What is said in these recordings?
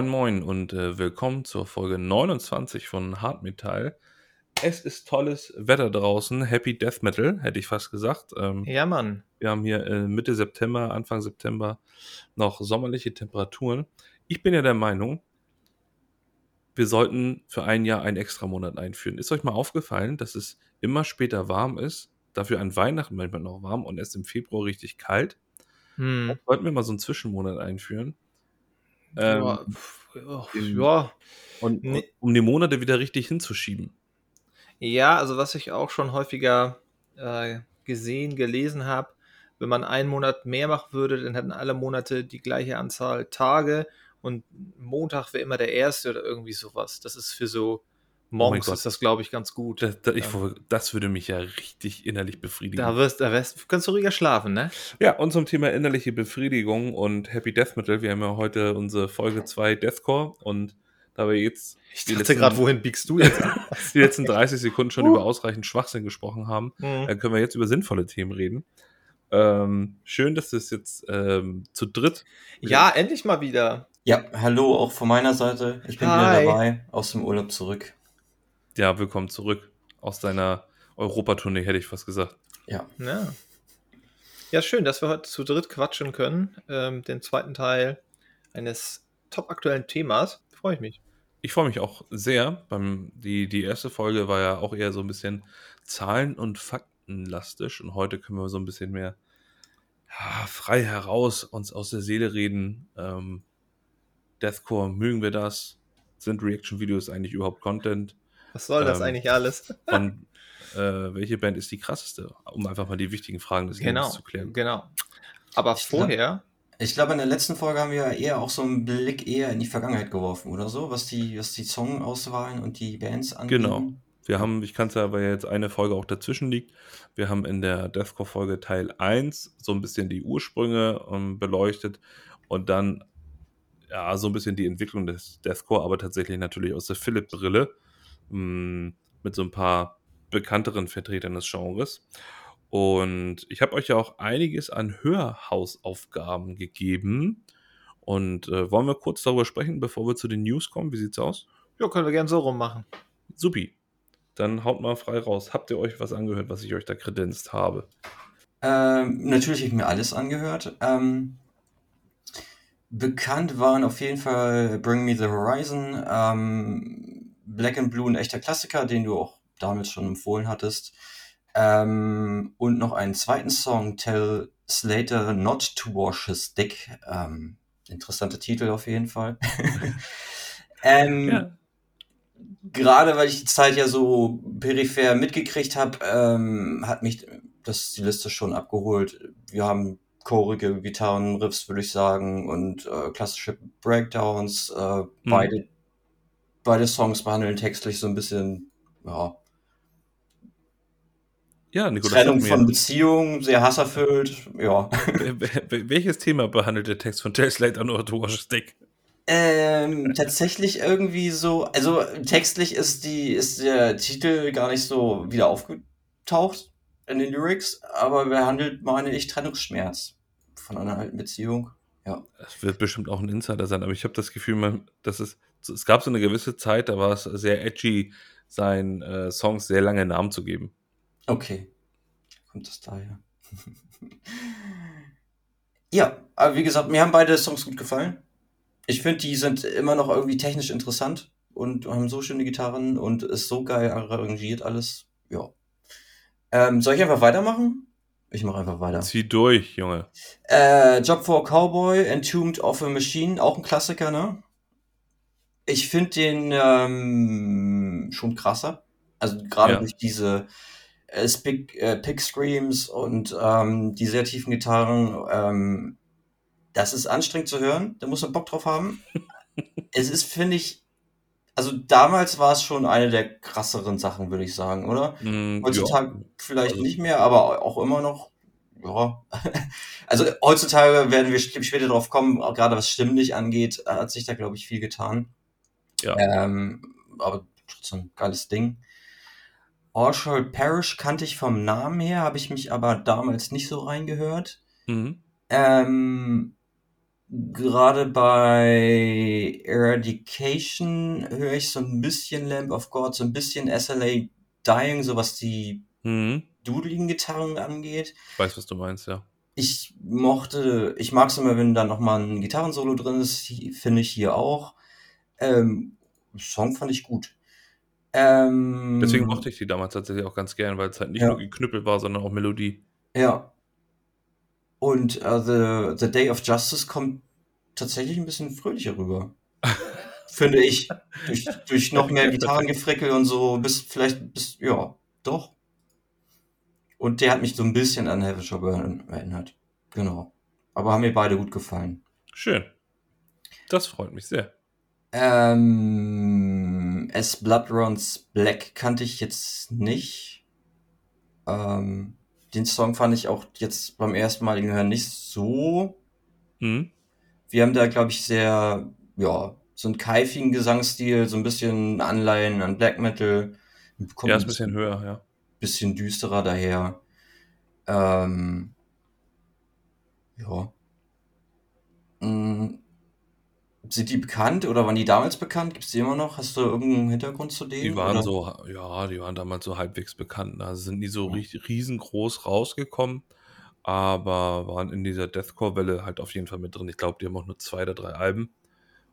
Moin Moin und äh, willkommen zur Folge 29 von Hardmetall. Es ist tolles Wetter draußen, Happy Death Metal, hätte ich fast gesagt. Ähm, Ja, Mann. wir haben hier äh, Mitte September, Anfang September noch sommerliche Temperaturen. Ich bin ja der Meinung, wir sollten für ein Jahr einen extra Monat einführen. Ist euch mal aufgefallen, dass es immer später warm ist, dafür an Weihnachten manchmal noch warm und erst im Februar richtig kalt? Hm. Sollten wir mal so einen Zwischenmonat einführen? Ähm, ja, pf, ja. und, Nee. um die Monate wieder richtig hinzuschieben. ja, also was ich auch schon häufiger äh, gesehen, gelesen habe, wenn man einen Monat mehr machen würde, dann hätten alle Monate die gleiche Anzahl Tage und Montag wäre immer der erste oder irgendwie sowas. Das ist für so Monks Gott. ist das, glaube ich, ganz gut. Das, das, ich, das würde mich ja richtig innerlich befriedigen. Da wirst, da wirst, kannst du ruhiger schlafen, ne? Ja, und zum Thema innerliche Befriedigung und Happy Death Metal. Wir haben ja heute unsere Folge 2 Deathcore und da wir jetzt Ich dachte gerade, wohin biegst du jetzt an? die letzten 30 Sekunden schon Uh. über ausreichend Schwachsinn gesprochen haben, Hm. dann können wir jetzt über sinnvolle Themen reden. Ähm, schön, dass das jetzt ähm, zu dritt. Ja, endlich mal wieder. Ja, hallo auch von meiner Seite. Ich bin Hi. wieder dabei, aus dem Urlaub zurück. Ja, willkommen zurück aus deiner Europatournee, hätte ich fast gesagt. Ja, Ja. Ja, schön, dass wir heute zu dritt quatschen können. Ähm, den zweiten Teil eines top aktuellen Themas. Freue ich mich. Ich freue mich auch sehr. Beim, die, die erste Folge war ja auch eher so ein bisschen Zahlen- und Faktenlastisch und heute können wir so ein bisschen mehr ja, frei heraus uns aus der Seele reden. Ähm, Deathcore, mögen wir das? Sind Reaction-Videos eigentlich überhaupt Content? Was soll das Ähm, eigentlich alles? Und äh, welche Band ist die krasseste? Um einfach mal die wichtigen Fragen des genau, Lebens zu klären. genau. Aber Ich glaub- vorher, ich glaube, in der letzten Folge haben wir eher auch so einen Blick eher in die Vergangenheit geworfen oder so, was die, was die Songauswahlen und die Bands angeht. Genau. Wir haben, ich kann es ja, weil jetzt eine Folge auch dazwischen liegt, wir haben in der Deathcore-Folge Teil 1 so ein bisschen die Ursprünge ähm, beleuchtet und dann ja so ein bisschen die Entwicklung des Deathcore, aber tatsächlich natürlich aus der Philipp-Brille mh, mit so ein paar bekannteren Vertretern des Genres. Und ich habe euch ja auch einiges an Hörhausaufgaben gegeben. Und äh, wollen wir kurz darüber sprechen, bevor wir zu den News kommen? Wie sieht's aus? ja, können wir gerne so rummachen. Supi. Dann haut mal frei raus. Habt ihr euch was angehört, was ich euch da kredenzt habe? Ähm, natürlich habe ich mir alles angehört. Ähm, bekannt waren auf jeden Fall Bring Me the Horizon, ähm, Black and Blue, ein echter Klassiker, den du auch damals schon empfohlen hattest. Ähm, und noch einen zweiten Song, Tell Slater Not to Wash His Dick. Ähm, interessanter Titel auf jeden Fall. ähm, gerade weil ich die Zeit ja so peripher mitgekriegt habe, ähm, hat mich das die Liste schon abgeholt. Wir haben chorige Gitarrenriffs, würde ich sagen, und äh, klassische Breakdowns. Äh, beide, beide Songs behandeln textlich so ein bisschen ja, Ja, Nico, das Trennung von. Beziehungen, sehr hasserfüllt. Ja. Welches Thema behandelt der Text von Not to Wash His Dick? Ähm, tatsächlich irgendwie so, also textlich ist die, ist der Titel gar nicht so wieder aufgetaucht in den Lyrics, aber behandelt, meine ich, Trennungsschmerz von einer alten Beziehung. Ja. Das wird bestimmt auch ein Insider sein, aber ich habe das Gefühl, man, dass es, es gab so eine gewisse Zeit, da war es sehr edgy, seinen äh, Songs sehr lange Namen zu geben. Okay. Kommt das daher? ja, aber wie gesagt, mir haben beide Songs gut gefallen. Ich finde, die sind immer noch irgendwie technisch interessant und haben so schöne Gitarren und ist so geil arrangiert alles. Ja. Ähm, soll ich einfach weitermachen? Ich mache einfach weiter. Zieh durch, Junge. Äh, Job for a Cowboy, Entombed of a Machine, auch ein Klassiker, ne? Ich finde den ähm, schon krasser. Also gerade Ja. durch diese äh, Spick, äh, Pick Screams und ähm, die sehr tiefen Gitarren. Ähm, das ist anstrengend zu hören. Da muss man Bock drauf haben. es ist, finde ich, also damals war es schon eine der krasseren Sachen, würde ich sagen, oder? Mm, Heutzutage ja. vielleicht Also- nicht mehr, aber auch immer noch. Ja. Also heutzutage werden wir später drauf kommen, auch gerade was stimmlich angeht, hat sich da, glaube ich, viel getan. Ja. Ähm, aber trotzdem geiles Ding. Orchard Parish kannte ich vom Namen her, habe ich mich aber damals nicht so reingehört. Mhm. Ähm, gerade bei Eradication höre ich so ein bisschen Lamp of God, so ein bisschen SLA Dying, so was die Mhm. dudeligen Gitarren angeht. Ich weiß, was du meinst, ja. Ich mochte, ich mag es immer, wenn da nochmal ein Gitarrensolo drin ist, finde ich hier auch. Ähm, Song fand ich gut. Ähm, Deswegen mochte ich die damals tatsächlich auch ganz gern, weil es halt nicht Ja. nur geknüppelt war, sondern auch Melodie. Ja. Und äh, the, the Day of Justice kommt tatsächlich ein bisschen fröhlicher rüber. Finde ich. Durch, durch noch mehr Gitarrengefrickel und so, bis vielleicht, bis, ja, doch. Und der hat mich so ein bisschen an Heaven Shall Burn erinnert. Genau. Aber haben mir beide gut gefallen. Schön. Das freut mich sehr. Ähm, As Blood Runs Black kannte ich jetzt nicht. Ähm, den Song fand ich auch jetzt beim ersten Mal hören nicht so. Mhm. Wir haben da, glaube ich, sehr, ja, so einen keifigen Gesangsstil, so ein bisschen Anleihen an Black Metal. Kommt Ja, ist ein bisschen höher, ja. bisschen düsterer daher. Ähm, ja. Mm, Sind die bekannt oder waren die damals bekannt? Gibt es die immer noch? Hast du irgendeinen Hintergrund zu denen? Die waren oder? so, ja, die waren damals so halbwegs bekannt. Also sind nie so ri- riesengroß rausgekommen, aber waren in dieser Deathcore-Welle halt auf jeden Fall mit drin. Ich glaube, die haben auch nur zwei oder drei Alben.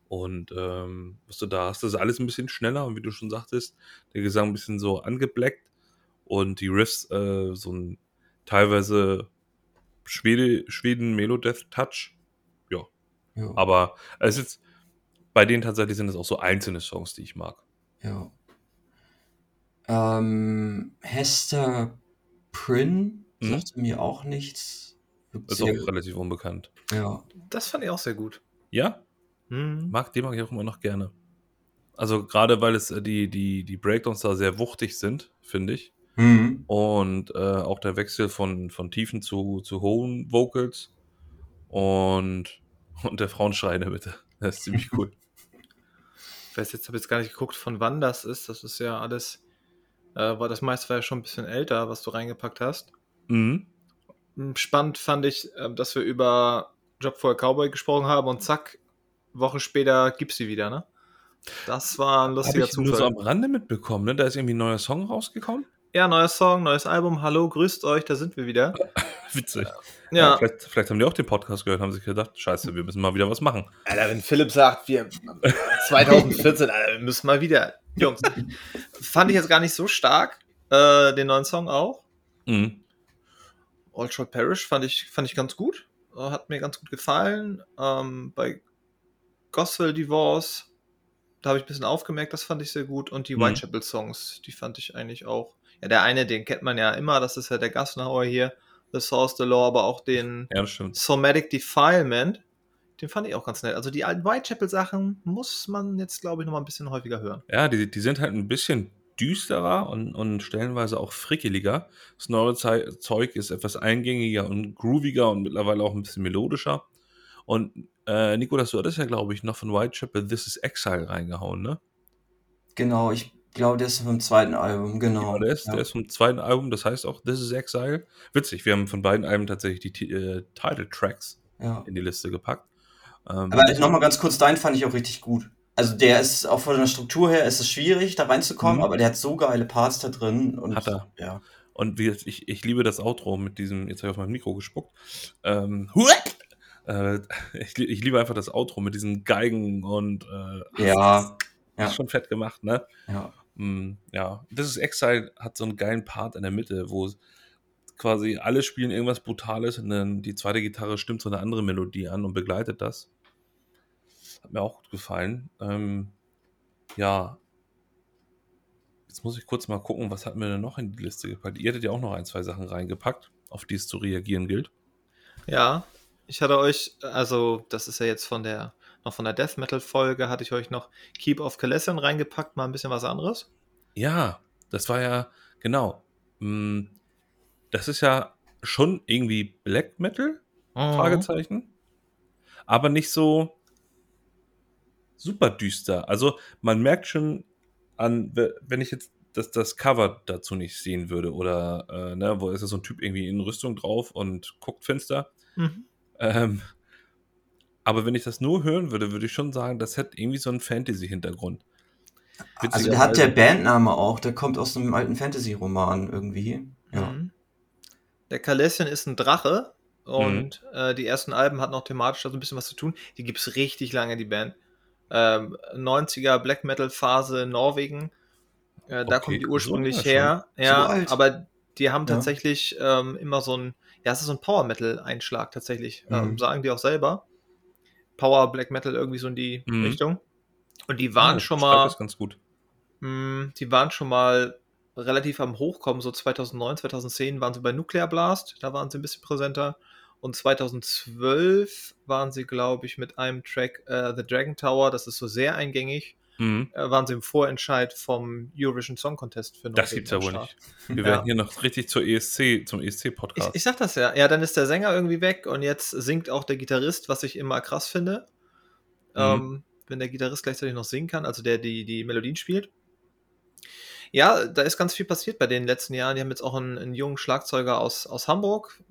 Und ähm, was du da hast, das ist alles ein bisschen schneller und wie du schon sagtest, der Gesang ein bisschen so angeblackt und die Riffs äh, so ein teilweise Schwede, Schweden Melodeath Touch. Ja, Ja, aber es ist bei denen tatsächlich sind es auch so einzelne Songs, die ich mag. ja. Ähm, Hester Prynne Mhm. sagt mir auch nichts. Ist auch relativ unbekannt. ja. Das fand ich auch sehr gut. Ja, Hm. mag, die mag ich auch immer noch gerne. Also gerade weil es äh, die, die, die Breakdowns da sehr wuchtig sind, finde ich. Mhm. Und äh, auch der Wechsel von, von tiefen zu, zu hohen Vocals und, und der Frauenschrei in der Mitte. Das ist ziemlich cool. Ich weiß jetzt, habe jetzt gar nicht geguckt, von wann das ist. Das ist ja alles, äh, war das meiste war ja schon ein bisschen älter, was du reingepackt hast. mhm. Hm, Spannend fand ich, äh, dass wir über Job for a Cowboy gesprochen haben und zack, Woche später gibt's sie wieder, ne? Das war ein lustiger ich nur so Zufall. am Rande mitbekommen, ne? Da ist irgendwie ein neuer Song rausgekommen. Ja, neuer Song, neues Album. Hallo, grüßt euch, da sind wir wieder. Witzig. Ja, vielleicht, vielleicht haben die auch den Podcast gehört, haben sich gedacht, scheiße, wir müssen mal wieder was machen. Alter, wenn Philipp sagt, wir 2014, Alter, wir müssen mal wieder. Jungs, fand ich jetzt gar nicht so stark, äh, den neuen Song auch. Mhm. Perish fand ich, fand ich ganz gut. Äh, Hat mir ganz gut gefallen. Ähm, bei Gospel Divorce, da habe ich ein bisschen aufgemerkt, das fand ich sehr gut. Und die Mhm. Whitechapel Songs, die fand ich eigentlich auch. Ja, der eine, den kennt man ja immer, das ist ja der Gassenhauer hier, The Source, The Law, aber auch den Ja, das. Somatic Defilement, den fand ich auch ganz nett. Also die alten Whitechapel-Sachen muss man jetzt, glaube ich, noch mal ein bisschen häufiger hören. Ja, die, die sind halt ein bisschen düsterer und, und stellenweise auch frickeliger. Das neue Zei- Zeug ist etwas eingängiger und grooviger und mittlerweile auch ein bisschen melodischer. Und äh, Nikolas, du hattest ja, glaube ich, noch von Whitechapel This is Exile reingehauen, ne? Genau, ich glaube, der ist vom zweiten Album, genau. Ja, der, ist, Ja. der ist vom zweiten Album, das heißt auch This is Exile. Witzig, wir haben von beiden Alben tatsächlich die äh, Title-Tracks ja. in die Liste gepackt. Ähm, Aber nochmal ganz kurz, deinen fand ich auch richtig gut. Also der ist auch von der Struktur her ist es schwierig, da reinzukommen, Mhm. aber der hat so geile Parts da drin. Und, Hat er. Ja. Und wie ich, ich liebe das Outro mit diesem, jetzt habe ich auf mein Mikro gespuckt. Ähm, äh, ich, ich liebe einfach das Outro mit diesen Geigen und äh, Ja. das Ja. ist schon fett gemacht, ne? Ja. Mm, ja, This is Exile hat so einen geilen Part in der Mitte, wo quasi alle spielen irgendwas Brutales und dann die zweite Gitarre stimmt so eine andere Melodie an und begleitet das. Hat mir auch gut gefallen. Ähm, ja. Jetzt muss ich kurz mal gucken, was hat mir denn noch in die Liste gepackt? Ihr hättet ja auch noch ein, zwei Sachen reingepackt, auf die es zu reagieren gilt. Ja, ich hatte euch, also das ist ja jetzt von der, noch von der Death Metal Folge, hatte ich euch noch Keep of Calassian reingepackt, mal ein bisschen was anderes. Ja, das war ja, genau. Mm, Das ist ja schon irgendwie Black Metal, Mhm. Fragezeichen. Aber nicht so super düster. Also man merkt schon an, we- wenn ich jetzt das, das Cover dazu nicht sehen würde oder, äh, ne, wo ist so ein Typ irgendwie in Rüstung drauf und guckt finster. Mhm. Ähm, Aber wenn ich das nur hören würde, würde ich schon sagen, das hat irgendwie so einen Fantasy-Hintergrund. Also der hat der Bandname auch, der kommt aus einem alten Fantasy-Roman irgendwie. Ja. Mhm. Der Kalessian ist ein Drache und äh, die ersten Alben hatten auch thematisch da so ein bisschen was zu tun. Die gibt es richtig lange, die Band. Ähm, 90er Black Metal Phase Norwegen. Äh, da Okay, kommt die ursprünglich her. Ja, So aber die haben Ja. tatsächlich ähm, immer so ein, ja, es ist so ein Power Metal Einschlag tatsächlich. Ähm, Mhm. sagen die auch selber. Power Black Metal irgendwie so in die Mhm. Richtung. Und die waren Oh, schon mal, Das ganz gut. mh, die waren schon mal relativ am Hochkommen, so 2009, 2010 waren sie bei Nuclear Blast, da waren sie ein bisschen präsenter. Und 2012 waren sie, glaube ich, mit einem Track äh, The Dragon Tower, das ist so sehr eingängig, Mhm. äh, waren sie im Vorentscheid vom Eurovision Song Contest für Das Norwegen gibt's ja wohl nicht. Wir Ja. werden hier noch richtig zur ESC, zum Ich, ESC-Podcast. ich sag das ja. Ja, dann ist der Sänger irgendwie weg und jetzt singt auch der Gitarrist, was ich immer krass finde. Mhm. Ähm, wenn der Gitarrist gleichzeitig noch singen kann, also der die, die Melodien spielt. Ja, da ist ganz viel passiert bei den letzten Jahren. Die haben jetzt auch einen, einen jungen Schlagzeuger aus, aus Hamburg.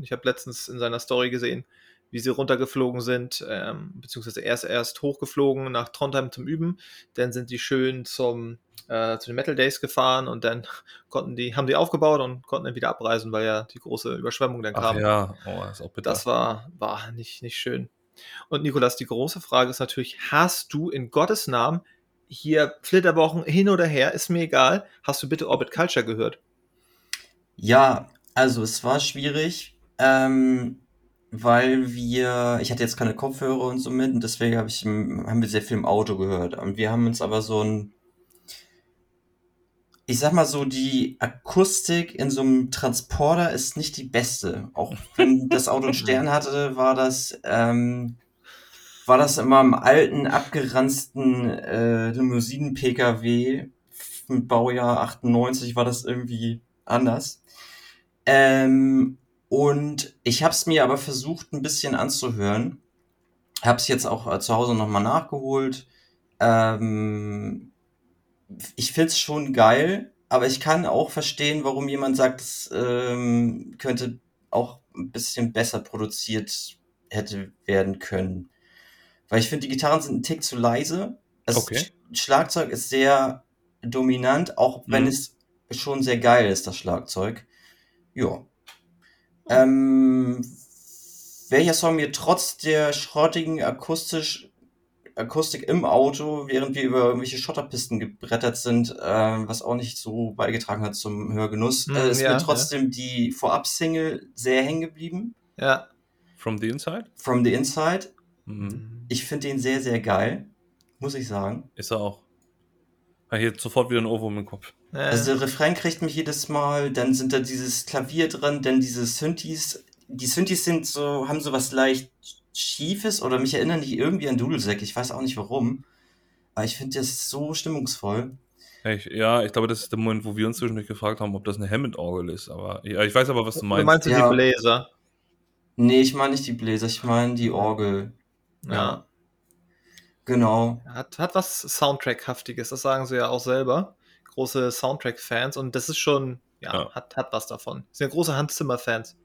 Ich habe letztens in seiner Story gesehen, wie sie runtergeflogen sind, ähm, beziehungsweise erst erst hochgeflogen nach Trondheim zum Üben. Dann sind die schön zum, äh, zu den Metal Days gefahren und dann konnten die, haben die aufgebaut und konnten dann wieder abreisen, weil ja die große Überschwemmung dann Ach kam. ja, oh, das ist auch bitter. Das war, war nicht, nicht schön. Und Nikolas, die große Frage ist natürlich, hast du in Gottes Namen hier Flitterwochen hin oder her, ist mir egal, hast du bitte Orbit Culture gehört? Ja, also es war schwierig, ähm, weil wir, ich hatte jetzt keine Kopfhörer und so mit und deswegen hab ich, haben wir sehr viel im Auto gehört. Und wir haben uns aber so ein, ich sag mal so, die Akustik in so einem Transporter ist nicht die beste. Auch wenn das Auto einen Stern hatte, war das, ähm, war das immer im alten, abgeranzten äh, Limousinen-PKW mit Baujahr 98 war das irgendwie anders. Ähm, und ich habe es mir aber versucht, ein bisschen anzuhören. Habe es jetzt auch äh, zu Hause nochmal nachgeholt. Ähm, ich find's schon geil, aber ich kann auch verstehen, warum jemand sagt, es ähm, könnte auch ein bisschen besser produziert hätte werden können. Weil ich finde, die Gitarren sind ein Tick zu leise. Das Okay. Sch- Schlagzeug ist sehr dominant, auch wenn Mhm. es schon sehr geil ist, das Schlagzeug. Ja. Ähm, welcher Song mir trotz der schrottigen akustisch, Akustik im Auto, während wir über irgendwelche Schotterpisten gebrettert sind, ähm, was auch nicht so beigetragen hat zum Hörgenuss, Hm, äh, ist ja, mir trotzdem die Vorab-Single sehr hängen geblieben. Ja. From the Inside? From the Inside. Mhm. Ich finde den sehr, sehr geil. Muss ich sagen. Ist er auch. Habe ich jetzt sofort wieder ein Ohrwurm im Kopf. Also der Refrain kriegt mich jedes Mal, dann sind da dieses Klavier drin, dann diese Synthes. Die Synthes sind so, haben so was leicht Schiefes oder mich erinnern die irgendwie an Dudelsack. Ich weiß auch nicht warum. Aber ich finde das so stimmungsvoll. Ich, ja, ich glaube, das ist der Moment, wo wir uns zwischendurch gefragt haben, ob das eine Hammond-Orgel ist. Aber ja, ich weiß aber, was du du meinst. meinst du Ja. die Bläser? Nee, ich meine nicht die Bläser, ich meine die Orgel. Ja. Genau. Hat, hat was Soundtrack-haftiges, das sagen sie ja auch selber. Große Soundtrack-Fans und das ist schon, ja, Ja. Hat, hat was davon. Sind ja große Hans Zimmer-Fans.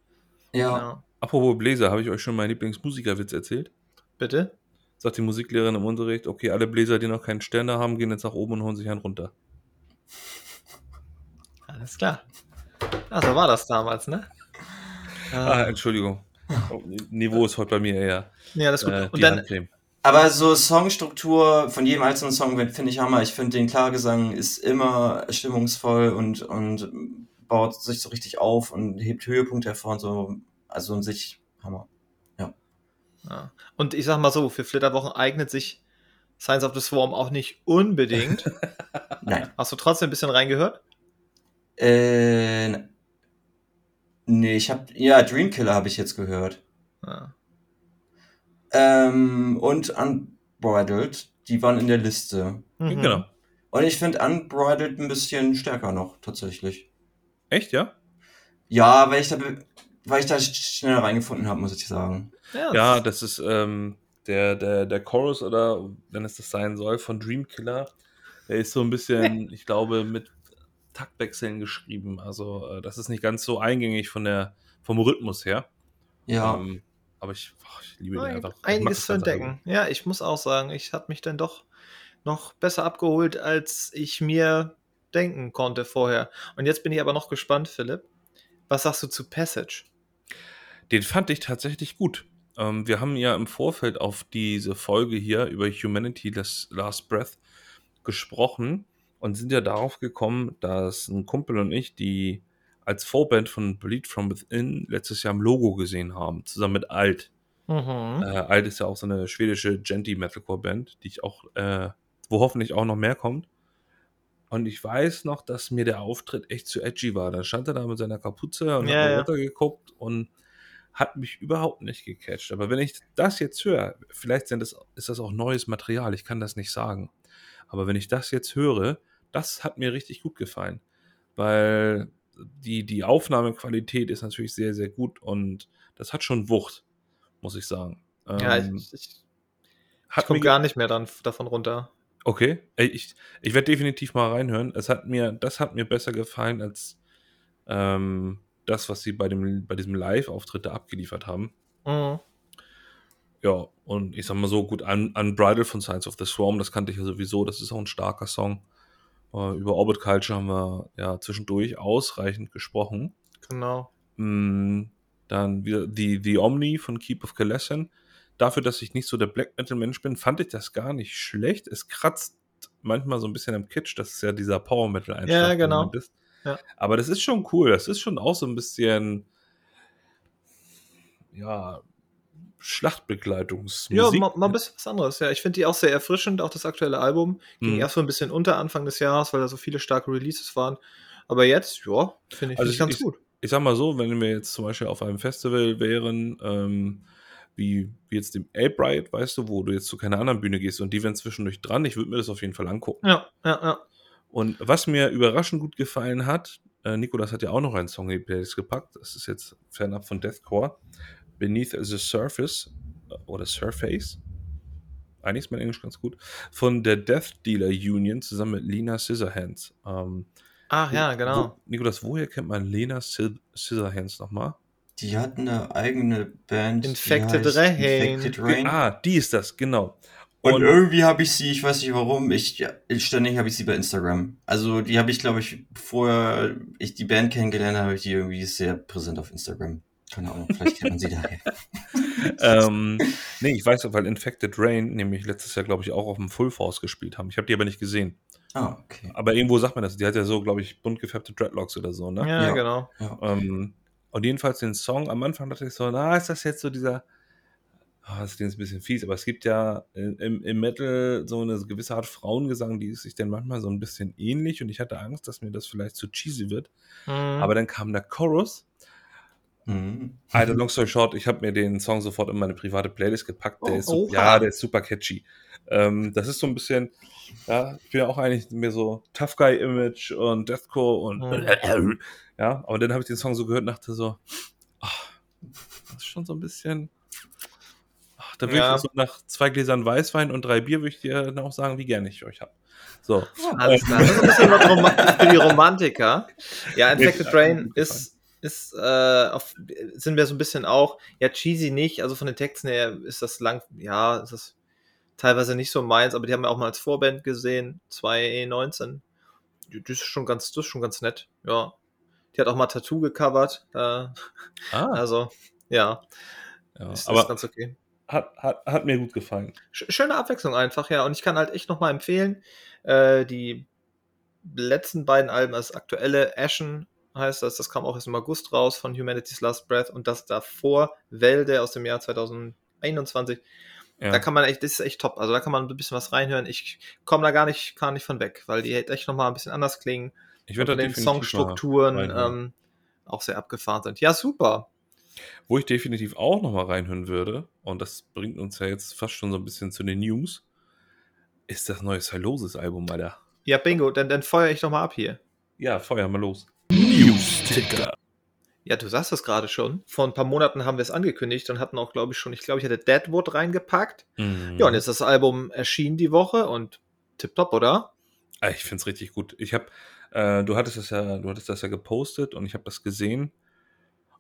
Ja. Apropos Bläser, habe ich euch schon meinen Lieblingsmusikerwitz erzählt? Bitte? Sagt die Musiklehrerin im Unterricht, okay, alle Bläser, die noch keinen Sterne haben, gehen jetzt nach oben und holen sich einen runter. Alles klar. Ah, so war das damals, ne? Ah, Entschuldigung. Niveau ist heute bei mir eher ja, das ist gut. äh, und die dann, Handcreme. Aber so Songstruktur von jedem einzelnen Song finde ich Hammer. Ich finde den Klargesang ist immer stimmungsvoll und, und baut sich so richtig auf und hebt Höhepunkte hervor und so. Also in sich Hammer. ja. und ich sag mal so, für Flitterwochen eignet sich Science of the Swarm auch nicht unbedingt. Nein. Hast du trotzdem ein bisschen reingehört? Äh, nee, ich habe ja Dreamkiller habe ich jetzt gehört. Ja. Ähm, und Unbridled, die waren in der Liste. Mhm. Genau. Und ich finde Unbridled ein bisschen stärker noch, tatsächlich. Echt, ja? Ja, weil ich da, weil ich da sch- schneller reingefunden habe, muss ich sagen. Ja, Ja, das, das ist ähm, der, der, der Chorus oder wenn es das sein soll von Dreamkiller. Der ist so ein bisschen, ich glaube, mit Taktwechseln geschrieben. Also äh, das ist nicht ganz so eingängig von der, vom Rhythmus her. Ja. Ähm, aber ich, ach, ich liebe den Ein, einfach. Einiges zu entdecken. Ja, ich muss auch sagen, ich habe mich dann doch noch besser abgeholt, als ich mir denken konnte vorher. Und jetzt bin ich aber noch gespannt, Philipp. Was sagst du zu Passage? Den fand ich tatsächlich gut. Ähm, wir haben ja im Vorfeld auf diese Folge hier über Humanity Last Breath gesprochen und sind ja darauf gekommen, dass ein Kumpel und ich die als Vorband von Bleed From Within letztes Jahr im Logo gesehen haben, zusammen mit Alt. Mhm. Äh, Alt ist ja auch so eine schwedische Genty Metalcore Band, die ich auch, äh, wo hoffentlich auch noch mehr kommt. Und ich weiß noch, dass mir der Auftritt echt zu edgy war. Da stand er da mit seiner Kapuze und Ja, hat mir ja. runtergeguckt und hat mich überhaupt nicht gecatcht. Aber wenn ich das jetzt höre, vielleicht sind das, ist das auch neues Material, ich kann das nicht sagen. Aber wenn ich das jetzt höre, das hat mir richtig gut gefallen. Weil die, die Aufnahmequalität ist natürlich sehr, sehr gut und das hat schon Wucht, muss ich sagen. ja, Ähm, ich, ich, ich hat komme gar nicht mehr dann, davon runter. Okay, ich, ich werde definitiv mal reinhören. Es hat mir, das hat mir besser gefallen als ähm, das, was sie bei, dem, bei diesem Live-Auftritt da abgeliefert haben. Mhm. Ja, und ich sag mal so, gut, Un Unbridled von Science of the Swarm, das kannte ich ja sowieso, das ist auch ein starker Song. Äh, über Orbit Culture haben wir ja zwischendurch ausreichend gesprochen. Genau. Mm, dann wieder The, The Omni von Keep of Kalessan. Dafür, dass ich nicht so der Black Metal Mensch bin, fand ich das gar nicht schlecht. Es kratzt manchmal so ein bisschen am Kitsch, das ist ja dieser Power Metal Einschlag. Ja, genau. meintest. Ja. Aber das ist schon cool. Das ist schon auch so ein bisschen ja Schlachtbegleitungsmusik. Ja, mal, mal ein bisschen was anderes. Ja, ich finde die auch sehr erfrischend. Auch das aktuelle Album ging Mhm. erst so ein bisschen unter Anfang des Jahres, weil da so viele starke Releases waren. Aber jetzt, ja, finde ich, Also find ich ganz ich- gut. ich sag mal so, wenn wir jetzt zum Beispiel auf einem Festival wären, ähm, wie, wie jetzt dem Ape Riot, weißt du, wo du jetzt zu keiner anderen Bühne gehst und die wären zwischendurch dran, ich würde mir das auf jeden Fall angucken. Ja, ja, ja. Und was mir überraschend gut gefallen hat, äh, Nikolas hat ja auch noch einen Song in die Playlist gepackt, das ist jetzt fernab von Deathcore, Beneath the Surface äh, oder Surface, eigentlich ist mein Englisch ganz gut, von der Death Dealer Union zusammen mit Lena Scissorhands. Ähm, Ach ja, genau. Wo, Nikolas, woher kennt man Lena Sil- Scissorhands nochmal? Die hatten eine eigene Band. die Infected Rain. Infected Rain. Ah, die ist das, genau. Und, Und, irgendwie habe ich sie, ich weiß nicht warum, ich ja, ständig habe ich sie bei Instagram. Also die habe ich, glaube ich, bevor ich die Band kennengelernt habe, habe ich die irgendwie sehr präsent auf Instagram. Keine Ahnung, vielleicht kennt man sie daher. ähm, nee, ich weiß, weil Infected Rain nämlich letztes Jahr, glaube ich, auch auf dem Full Force gespielt haben. Ich habe die aber nicht gesehen. Ah, okay. Aber irgendwo sagt man das. Die hat ja so, glaube ich, bunt gefärbte Dreadlocks oder so, ne? Ja, Ja. genau. Ja. Ähm, und jedenfalls den Song, am Anfang dachte ich so, na, ist das jetzt so dieser, ah, das klingt ein bisschen fies, aber es gibt ja im, im Metal so eine gewisse Art Frauengesang, die ist sich dann manchmal so ein bisschen ähnlich und ich hatte Angst, dass mir das vielleicht zu cheesy wird. Mhm. Aber dann kam der Chorus. Mhm. Alter, long story short, ich habe mir den Song sofort in meine private Playlist gepackt. Der Oh, ist so, ja, der ist super catchy. Ähm, das ist so ein bisschen, ja, ich bin ja auch eigentlich mehr so Tough Guy Image und Deathcore und Mhm. ja, aber dann habe ich den Song so gehört und dachte so, ach, das ist schon so ein bisschen. Ach, da würde Ja. ich so nach zwei Gläsern Weißwein und drei Bier würde ich dir dann auch sagen, wie gerne ich euch habe. So. Alles klar. Das ist ein bisschen für die Romantiker. Ja, Infected Rain ist, ist äh, auf, sind wir so ein bisschen auch, ja, cheesy nicht, also von den Texten her ist das lang, ja, ist das teilweise nicht so meins, aber die haben wir auch mal als Vorband gesehen, 2019. Die- Das ist schon ganz, das ist schon ganz nett, ja. Die hat auch mal Tattoo gecovert, äh, Ah, also, ja, ja. ist, ist aber ganz okay. hat, hat, hat mir gut gefallen. Sch- schöne Abwechslung einfach, ja. Und ich kann halt echt nochmal empfehlen, äh, die letzten beiden Alben, das aktuelle Ashen heißt das, das kam auch erst im August raus von Humanity's Last Breath und das davor Welde aus dem Jahr 2021. Ja. Da kann man echt, das ist echt top. Also da kann man ein bisschen was reinhören. Ich komme da gar nicht, gar nicht von weg, weil die echt nochmal ein bisschen anders klingen. ich werde da den Songstrukturen ähm, auch sehr abgefahren sind. Ja, super. Wo ich definitiv auch nochmal reinhören würde, und das bringt uns ja jetzt fast schon so ein bisschen zu den News, ist das neue Silosis-Album, Alter. Ja, bingo, dann, dann feuer ich nochmal ab hier. Ja, feuer mal los. Ja, du sagst das gerade schon. Vor ein paar Monaten haben wir es angekündigt und hatten auch, glaube ich, schon, ich glaube, ich hatte Deadwood reingepackt. Mhm. Ja, und jetzt ist das Album erschienen die Woche und tipptopp, oder? Ah, Ich finde es richtig gut. Ich habe, äh, du hattest das ja, du hattest das ja gepostet und ich habe das gesehen.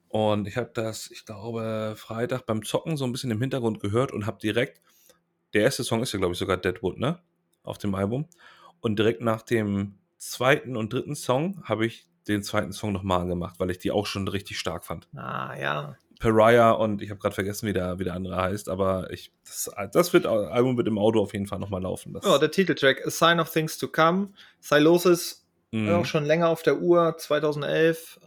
Und ich habe das, ich glaube, Freitag beim Zocken so ein bisschen im Hintergrund gehört und habe direkt, der erste Song ist ja, glaube ich, sogar Deadwood, ne? Auf dem Album. Und direkt nach dem zweiten und dritten Song habe ich den zweiten Song nochmal angemacht, weil ich die auch schon richtig stark fand. Ah, ja. Pariah und ich habe gerade vergessen, wie der, wie der andere heißt, aber ich, das, das wird, Album wird im Auto auf jeden Fall nochmal laufen. Das, Ja, der Titeltrack A Sign of Things to Come. Silosis, Mhm. auch schon länger auf der Uhr, 2011.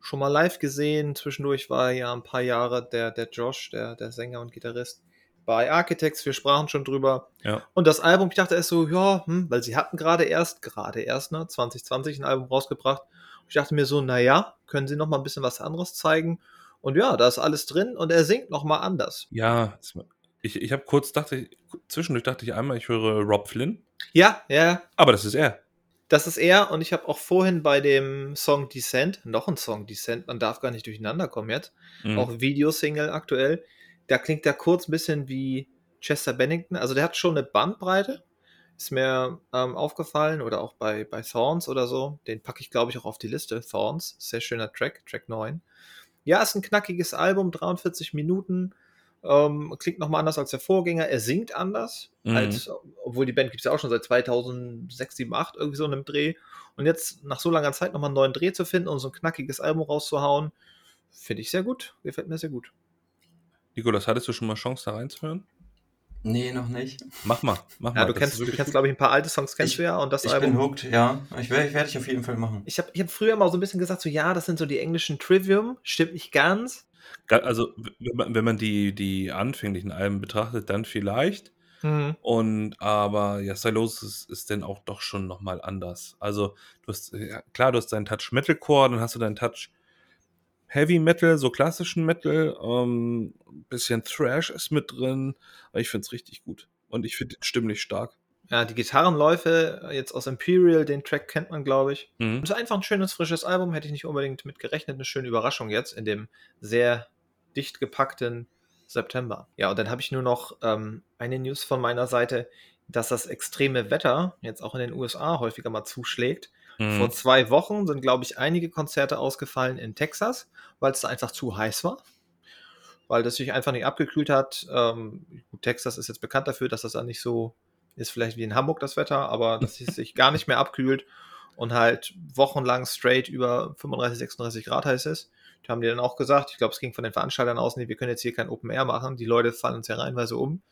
Schon mal live gesehen. Zwischendurch war ja ein paar Jahre der, der Josh, der, der Sänger und Gitarrist, bei Architects. Wir sprachen schon drüber. Ja. Und das Album, ich dachte erst so, ja, hm, weil sie hatten gerade erst, gerade erst, ne, 2020 ein Album rausgebracht. Und ich dachte mir so, naja, können sie noch mal ein bisschen was anderes zeigen? Und ja, da ist alles drin und er singt noch mal anders. Ja, ich, ich habe kurz dachte, ich- zwischendurch dachte ich einmal, ich höre Rob Flynn, Ja, ja, aber das ist er. Das ist er und ich habe auch vorhin bei dem Song Descent, noch ein Song Descent, man darf gar nicht durcheinander kommen jetzt, Mhm. auch Videosingle aktuell, da klingt der kurz ein bisschen wie Chester Bennington, also der hat schon eine Bandbreite, ist mir ähm, aufgefallen oder auch bei, bei Thorns oder so, den packe ich glaube ich auch auf die Liste, Thorns, sehr schöner Track, Track 9. Ja, ist ein knackiges Album, 43 Minuten, ähm, klingt nochmal anders als der Vorgänger, er singt anders, Mhm. als, obwohl die Band gibt es ja auch schon seit 2006, 7, 8 irgendwie so in einem Dreh. Und jetzt nach so langer Zeit nochmal einen neuen Dreh zu finden und so ein knackiges Album rauszuhauen, finde ich sehr gut. Gefällt mir sehr gut. Nikolas, hattest du schon mal Chance, da reinzuhören? Nee, noch nicht. Mach mal, mach Ja, mal. du das kennst, ist du kennst glaube ich, ein paar alte Songs kennst Ich- du ja und das Ich Album. bin hooked, ja. Ich werde werd ich auf jeden Fall machen. Ich habe ich hab früher mal so ein bisschen gesagt, so ja, das sind so die englischen Trivium. Stimmt nicht ganz. Ga- Also, wenn man, wenn man die, die anfänglichen Alben betrachtet, dann vielleicht. Mhm. Und aber ja, Silosis ist denn auch doch schon nochmal anders. Also, du hast, ja, klar, du hast deinen Touch Metalcore, dann hast du deinen Touch Heavy Metal, so klassischen Metal, ähm, ein bisschen Thrash ist mit drin, aber ich finde es richtig gut. Und ich finde den stimmlich stark. Ja, die Gitarrenläufe jetzt aus Imperial, den Track kennt man, glaube ich. Mhm. Ist einfach ein schönes, frisches Album. Hätte ich nicht unbedingt mit gerechnet. Eine schöne Überraschung jetzt in dem sehr dicht gepackten September. Ja, und dann habe ich nur noch ähm, eine News von meiner Seite, dass das extreme Wetter jetzt auch in den USA häufiger mal zuschlägt. Mhm. Vor zwei Wochen sind, glaube ich, einige Konzerte ausgefallen in Texas, weil es da einfach zu heiß war. Weil das sich einfach nicht abgekühlt hat. Ähm, Texas ist jetzt bekannt dafür, dass das da nicht so ist, vielleicht wie in Hamburg das Wetter, aber dass es sich gar nicht mehr abkühlt und halt wochenlang straight über 35, 36 Grad heiß ist. Die haben die dann auch gesagt, ich glaube, es ging von den Veranstaltern aus, nee, wir können jetzt hier kein Open Air machen, die Leute fallen uns ja reihenweise um.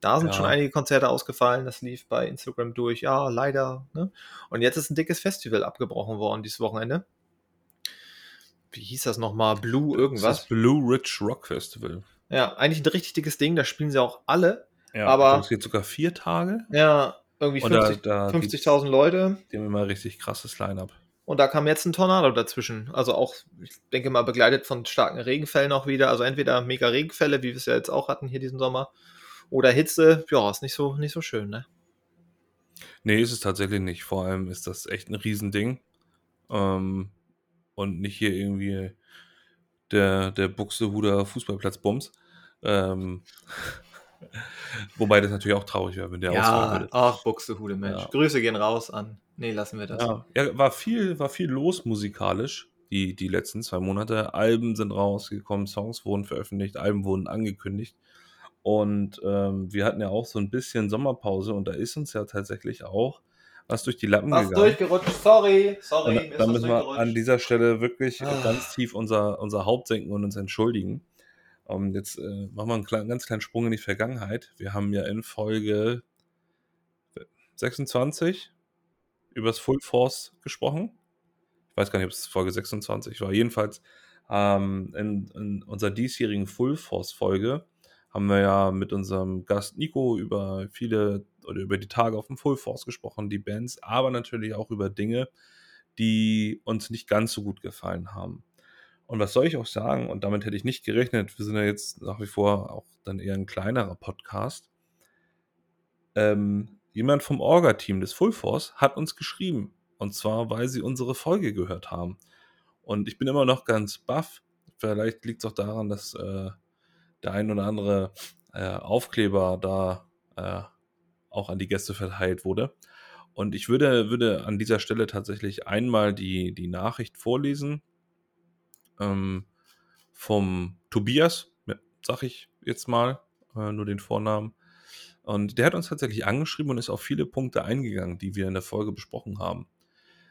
Da sind Ja. schon einige Konzerte ausgefallen, das lief bei Instagram durch, ja, leider. Ne? Und jetzt ist ein dickes Festival abgebrochen worden dieses Wochenende. Wie hieß das nochmal? Blue Das irgendwas? ist Blue Ridge Rock Festival. Ja, eigentlich ein richtig dickes Ding, da spielen sie auch alle. Ja, Aber- Das geht sogar vier Tage. Ja, irgendwie Und da, 50 da 50.000 Leute. Die haben immer richtig krasses Line-Up. Und da kam jetzt ein Tornado dazwischen. Also auch, ich denke mal, begleitet von starken Regenfällen auch wieder. Also entweder mega Regenfälle, wie wir es ja jetzt auch hatten hier diesen Sommer, oder Hitze. Ja, ist nicht so, nicht so schön, ne? Nee, ist es tatsächlich nicht. Vor allem ist das echt ein Riesending. Ähm, und nicht hier irgendwie der, der Buxtehuder Fußballplatz-Bums. Ähm, wobei das natürlich auch traurig wäre, wenn der ausfallen würde. ach, Buxtehude, Mensch. Ja. Grüße gehen raus an. Nee, lassen wir das. Ja, ja war, viel, war viel los musikalisch, die, die letzten zwei Monate. Alben sind rausgekommen, Songs wurden veröffentlicht, Alben wurden angekündigt. Und ähm, wir hatten ja auch so ein bisschen Sommerpause und da ist uns ja tatsächlich auch was durch die Lappen Was gegangen. durchgerutscht, sorry, sorry. Da müssen wir an dieser Stelle wirklich Ah. ganz tief unser, unser Haupt senken und uns entschuldigen. Ähm, jetzt äh, machen wir einen, kleinen, ganz kleinen Sprung in die Vergangenheit. Wir haben ja in Folge 26 über das Full Force gesprochen. Ich weiß gar nicht, ob es Folge 26 war. Jedenfalls ähm, in, in unserer diesjährigen Full Force Folge haben wir ja mit unserem Gast Nico über viele oder über die Tage auf dem Full Force gesprochen, die Bands, aber natürlich auch über Dinge, die uns nicht ganz so gut gefallen haben. Und was soll ich auch sagen? Und damit hätte ich nicht gerechnet. Wir sind ja jetzt nach wie vor auch dann eher ein kleinerer Podcast. Ähm, jemand vom Orga-Team des Full Force hat uns geschrieben. Und zwar, weil sie unsere Folge gehört haben. Und ich bin immer noch ganz baff. Vielleicht liegt es auch daran, dass äh, der ein oder andere äh, Aufkleber da äh, auch an die Gäste verteilt wurde. Und ich würde, würde an dieser Stelle tatsächlich einmal die, die Nachricht vorlesen. ähm, vom Tobias, sag ich jetzt mal, äh, nur den Vornamen. Und der hat uns tatsächlich angeschrieben und ist auf viele Punkte eingegangen, die wir in der Folge besprochen haben.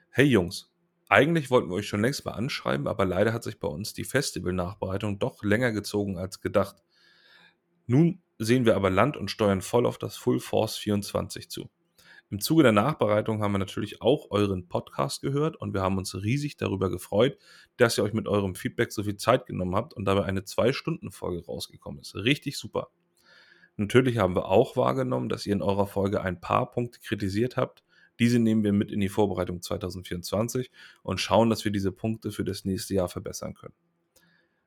Hey Jungs, eigentlich wollten wir euch schon längst mal anschreiben, aber leider hat sich bei uns die Festival-Nachbereitung doch länger gezogen als gedacht. Nun sehen wir aber Land und steuern voll auf das Full Force 24 zu. Im Zuge der Nachbereitung haben wir natürlich auch euren Podcast gehört und wir haben uns riesig darüber gefreut, dass ihr euch mit eurem Feedback so viel Zeit genommen habt und dabei eine 2-Stunden-Folge rausgekommen ist. Richtig super. Natürlich haben wir auch wahrgenommen, dass ihr in eurer Folge ein paar Punkte kritisiert habt. Diese nehmen wir mit in die Vorbereitung 2024 und schauen, dass wir diese Punkte für das nächste Jahr verbessern können.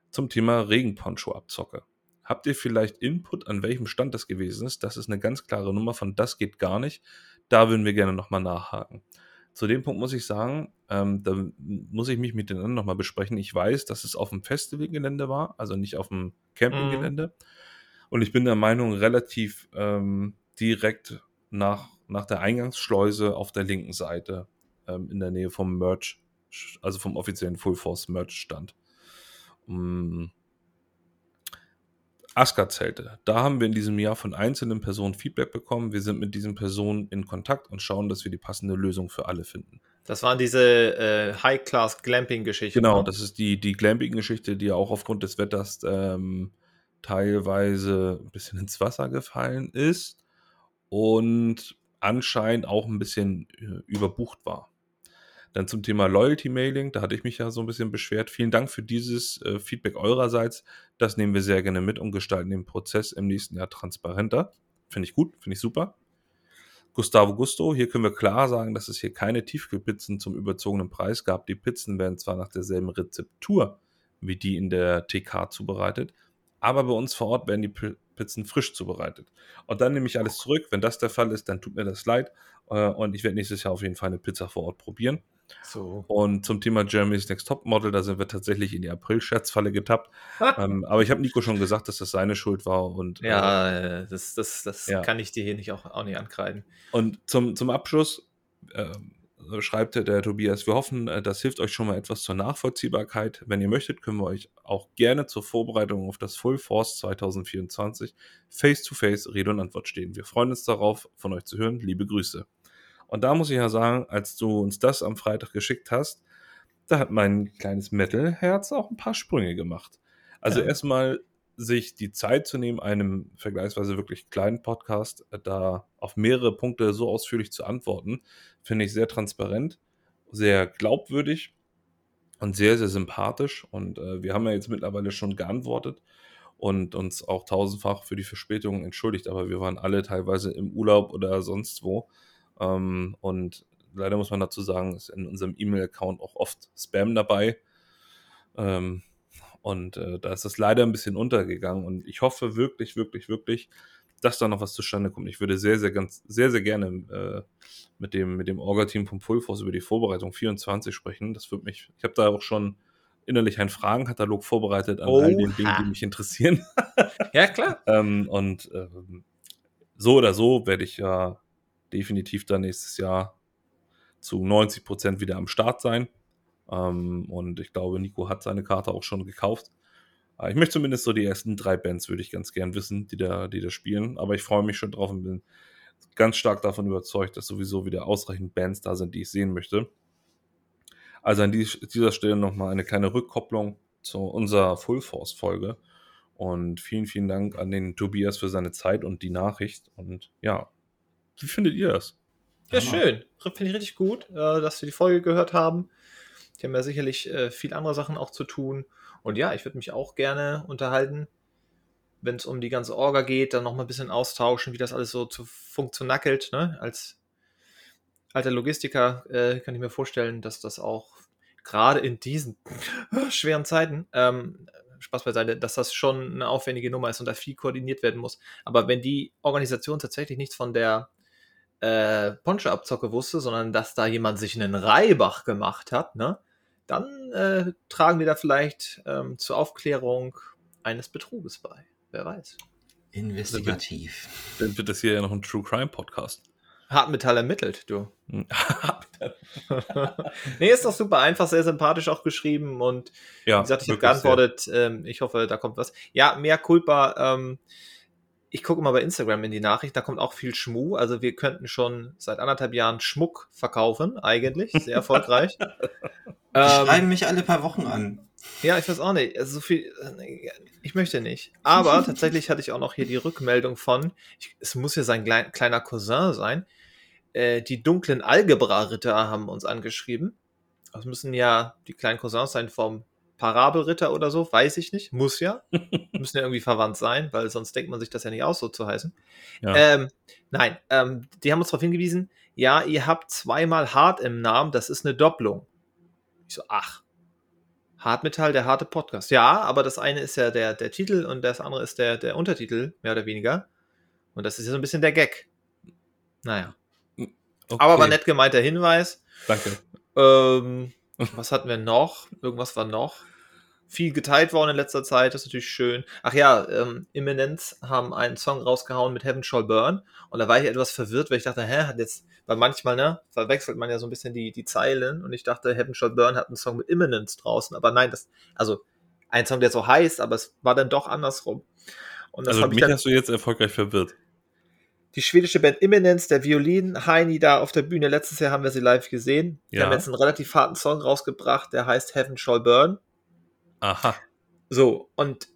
Zum Thema Regenponcho-Abzocke. Habt ihr vielleicht Input, an welchem Stand das gewesen ist? Das ist eine ganz klare Nummer von das geht gar nicht. Da würden wir gerne nochmal nachhaken. Zu dem Punkt muss ich sagen, ähm, da muss ich mich mit den anderen nochmal besprechen. Ich weiß, dass es auf dem Festivalgelände war, also nicht auf dem Campinggelände. Mhm. Und ich bin der Meinung, relativ ähm, direkt nach, nach der Eingangsschleuse auf der linken Seite ähm, in der Nähe vom Merch, also vom offiziellen Full Force Merch stand. Um, mm. Aska-Zelte. Da haben wir in diesem Jahr von einzelnen Personen Feedback bekommen. Wir sind mit diesen Personen in Kontakt und schauen, dass wir die passende Lösung für alle finden. Das waren diese äh, High-Class-Glamping-Geschichten. Genau, ne? das ist die, die Glamping-Geschichte, die ja auch aufgrund des Wetters ähm, teilweise ein bisschen ins Wasser gefallen ist und anscheinend auch ein bisschen äh, überbucht war. Dann zum Thema Loyalty Mailing, da hatte ich mich ja so ein bisschen beschwert. Vielen Dank für dieses äh, Feedback eurerseits. Das nehmen wir sehr gerne mit und gestalten den Prozess im nächsten Jahr transparenter. Finde ich gut, finde ich super. Gustavo Gusto, hier können wir klar sagen, dass es hier keine Tiefkühlpizzen zum überzogenen Preis gab. Die Pizzen werden zwar nach derselben Rezeptur wie die in der TK zubereitet, aber bei uns vor Ort werden die Pizzen frisch zubereitet. Und dann nehme ich alles zurück. Wenn das der Fall ist, dann tut mir das leid. Äh, und ich werde nächstes Jahr auf jeden Fall eine Pizza vor Ort probieren. So. Und zum Thema Germany's Next Top Model, da sind wir tatsächlich in die April-Scherzfalle getappt. ähm, aber ich habe Nico schon gesagt, dass das seine Schuld war. Und, ja, äh, das, das, das ja. kann ich dir hier nicht auch, auch nicht ankreiden. Und zum, zum Abschluss äh, schreibt der Tobias, wir hoffen, äh, das hilft euch schon mal etwas zur Nachvollziehbarkeit. Wenn ihr möchtet, können wir euch auch gerne zur Vorbereitung auf das Full Force 2024 face-to-face -face Rede und Antwort stehen. Wir freuen uns darauf, von euch zu hören. Liebe Grüße. Und da muss ich ja sagen, als du uns das am Freitag geschickt hast, da hat mein kleines Metal-Herz auch ein paar Sprünge gemacht. Also ja. erstmal sich die Zeit zu nehmen, einem vergleichsweise wirklich kleinen Podcast äh, da auf mehrere Punkte so ausführlich zu antworten, finde ich sehr transparent, sehr glaubwürdig und sehr, sehr sympathisch. Und äh, wir haben ja jetzt mittlerweile schon geantwortet und uns auch tausendfach für die Verspätung entschuldigt, aber wir waren alle teilweise im Urlaub oder sonst wo ähm, und leider muss man dazu sagen, ist in unserem E-Mail-Account auch oft Spam dabei. Ähm, und äh, da ist das leider ein bisschen untergegangen. Und ich hoffe wirklich, wirklich, wirklich, dass da noch was zustande kommt. Ich würde sehr, sehr, ganz, sehr, sehr gerne äh, mit dem, mit dem Orga-Team vom Pulforce über die Vorbereitung 24 sprechen. Das wird mich, ich habe da auch schon innerlich einen Fragenkatalog vorbereitet an Oha. all den Dingen, die mich interessieren. ja, klar. ähm, und ähm, so oder so werde ich ja definitiv dann nächstes Jahr zu 90 Prozent wieder am Start sein. Ähm, und ich glaube, Nico hat seine Karte auch schon gekauft. Äh, ich möchte zumindest so die ersten drei Bands würde ich ganz gern wissen, die da, die da spielen. Aber ich freue mich schon drauf und bin ganz stark davon überzeugt, dass sowieso wieder ausreichend Bands da sind, die ich sehen möchte. Also an dieser Stelle nochmal eine kleine Rückkopplung zu unserer Full Force Folge. Und vielen, vielen Dank an den Tobias für seine Zeit und die Nachricht. Und ja, wie findet ihr das? Ja, schön. Finde ich richtig gut, äh, dass wir die Folge gehört haben. Die haben ja sicherlich äh, viel andere Sachen auch zu tun. Und ja, ich würde mich auch gerne unterhalten, wenn es um die ganze Orga geht, dann noch mal ein bisschen austauschen, wie das alles so zu funktioniert. Ne? Als alter Logistiker äh, kann ich mir vorstellen, dass das auch gerade in diesen schweren Zeiten ähm, Spaß beiseite, dass das schon eine aufwendige Nummer ist und da viel koordiniert werden muss. Aber wenn die Organisation tatsächlich nichts von der äh, Poncho-Abzocke wusste, sondern dass da jemand sich einen Reibach gemacht hat, ne, dann äh, tragen wir da vielleicht ähm, zur Aufklärung eines Betruges bei. Wer weiß. Investigativ. Dann wird, das hier ja noch ein True Crime Podcast. Hartmetall ermittelt, du. nee, ist doch super einfach, sehr sympathisch auch geschrieben und ja, wie gesagt, ich habe geantwortet, ähm, ich hoffe, da kommt was. Ja, mehr Culpa, ähm, ich gucke mal bei Instagram in die Nachricht, da kommt auch viel Schmu. Also wir könnten schon seit anderthalb Jahren Schmuck verkaufen, eigentlich. Sehr erfolgreich. Die ähm, schreiben mich alle paar Wochen an. Ja, ich weiß auch nicht. Also so viel. Ich möchte nicht. Aber tatsächlich hatte ich auch noch hier die Rückmeldung von, ich, es muss ja sein kleiner Cousin sein. Äh, die dunklen Algebra-Ritter haben uns angeschrieben. Das müssen ja die kleinen Cousins sein vom Parabelritter oder so, weiß ich nicht. Muss ja. Müssen ja irgendwie verwandt sein, weil sonst denkt man sich das ja nicht aus, so zu heißen. Ja. Ähm, nein, ähm, die haben uns darauf hingewiesen, ja, ihr habt zweimal hart im Namen, das ist eine Doppelung. Ich so, ach. Hartmetall, der harte Podcast. Ja, aber das eine ist ja der, der Titel und das andere ist der, der Untertitel, mehr oder weniger. Und das ist ja so ein bisschen der Gag. Naja. Okay. Aber war nett gemeinter Hinweis. Danke. Ähm, was hatten wir noch? Irgendwas war noch viel geteilt worden in letzter Zeit, das ist natürlich schön. Ach ja, ähm, Imminence haben einen Song rausgehauen mit Heaven Shall Burn und da war ich etwas verwirrt, weil ich dachte, hä, hat jetzt, weil manchmal, ne, verwechselt man ja so ein bisschen die, die Zeilen und ich dachte, Heaven Shall Burn hat einen Song mit Imminence draußen, aber nein, das, also ein Song, der so heißt, aber es war dann doch andersrum. Und das also mich dann, hast du jetzt erfolgreich verwirrt. Die schwedische Band Imminence, der Violin-Heini da auf der Bühne, letztes Jahr haben wir sie live gesehen. Die ja. haben jetzt einen relativ harten Song rausgebracht, der heißt Heaven Shall Burn. Aha. So, und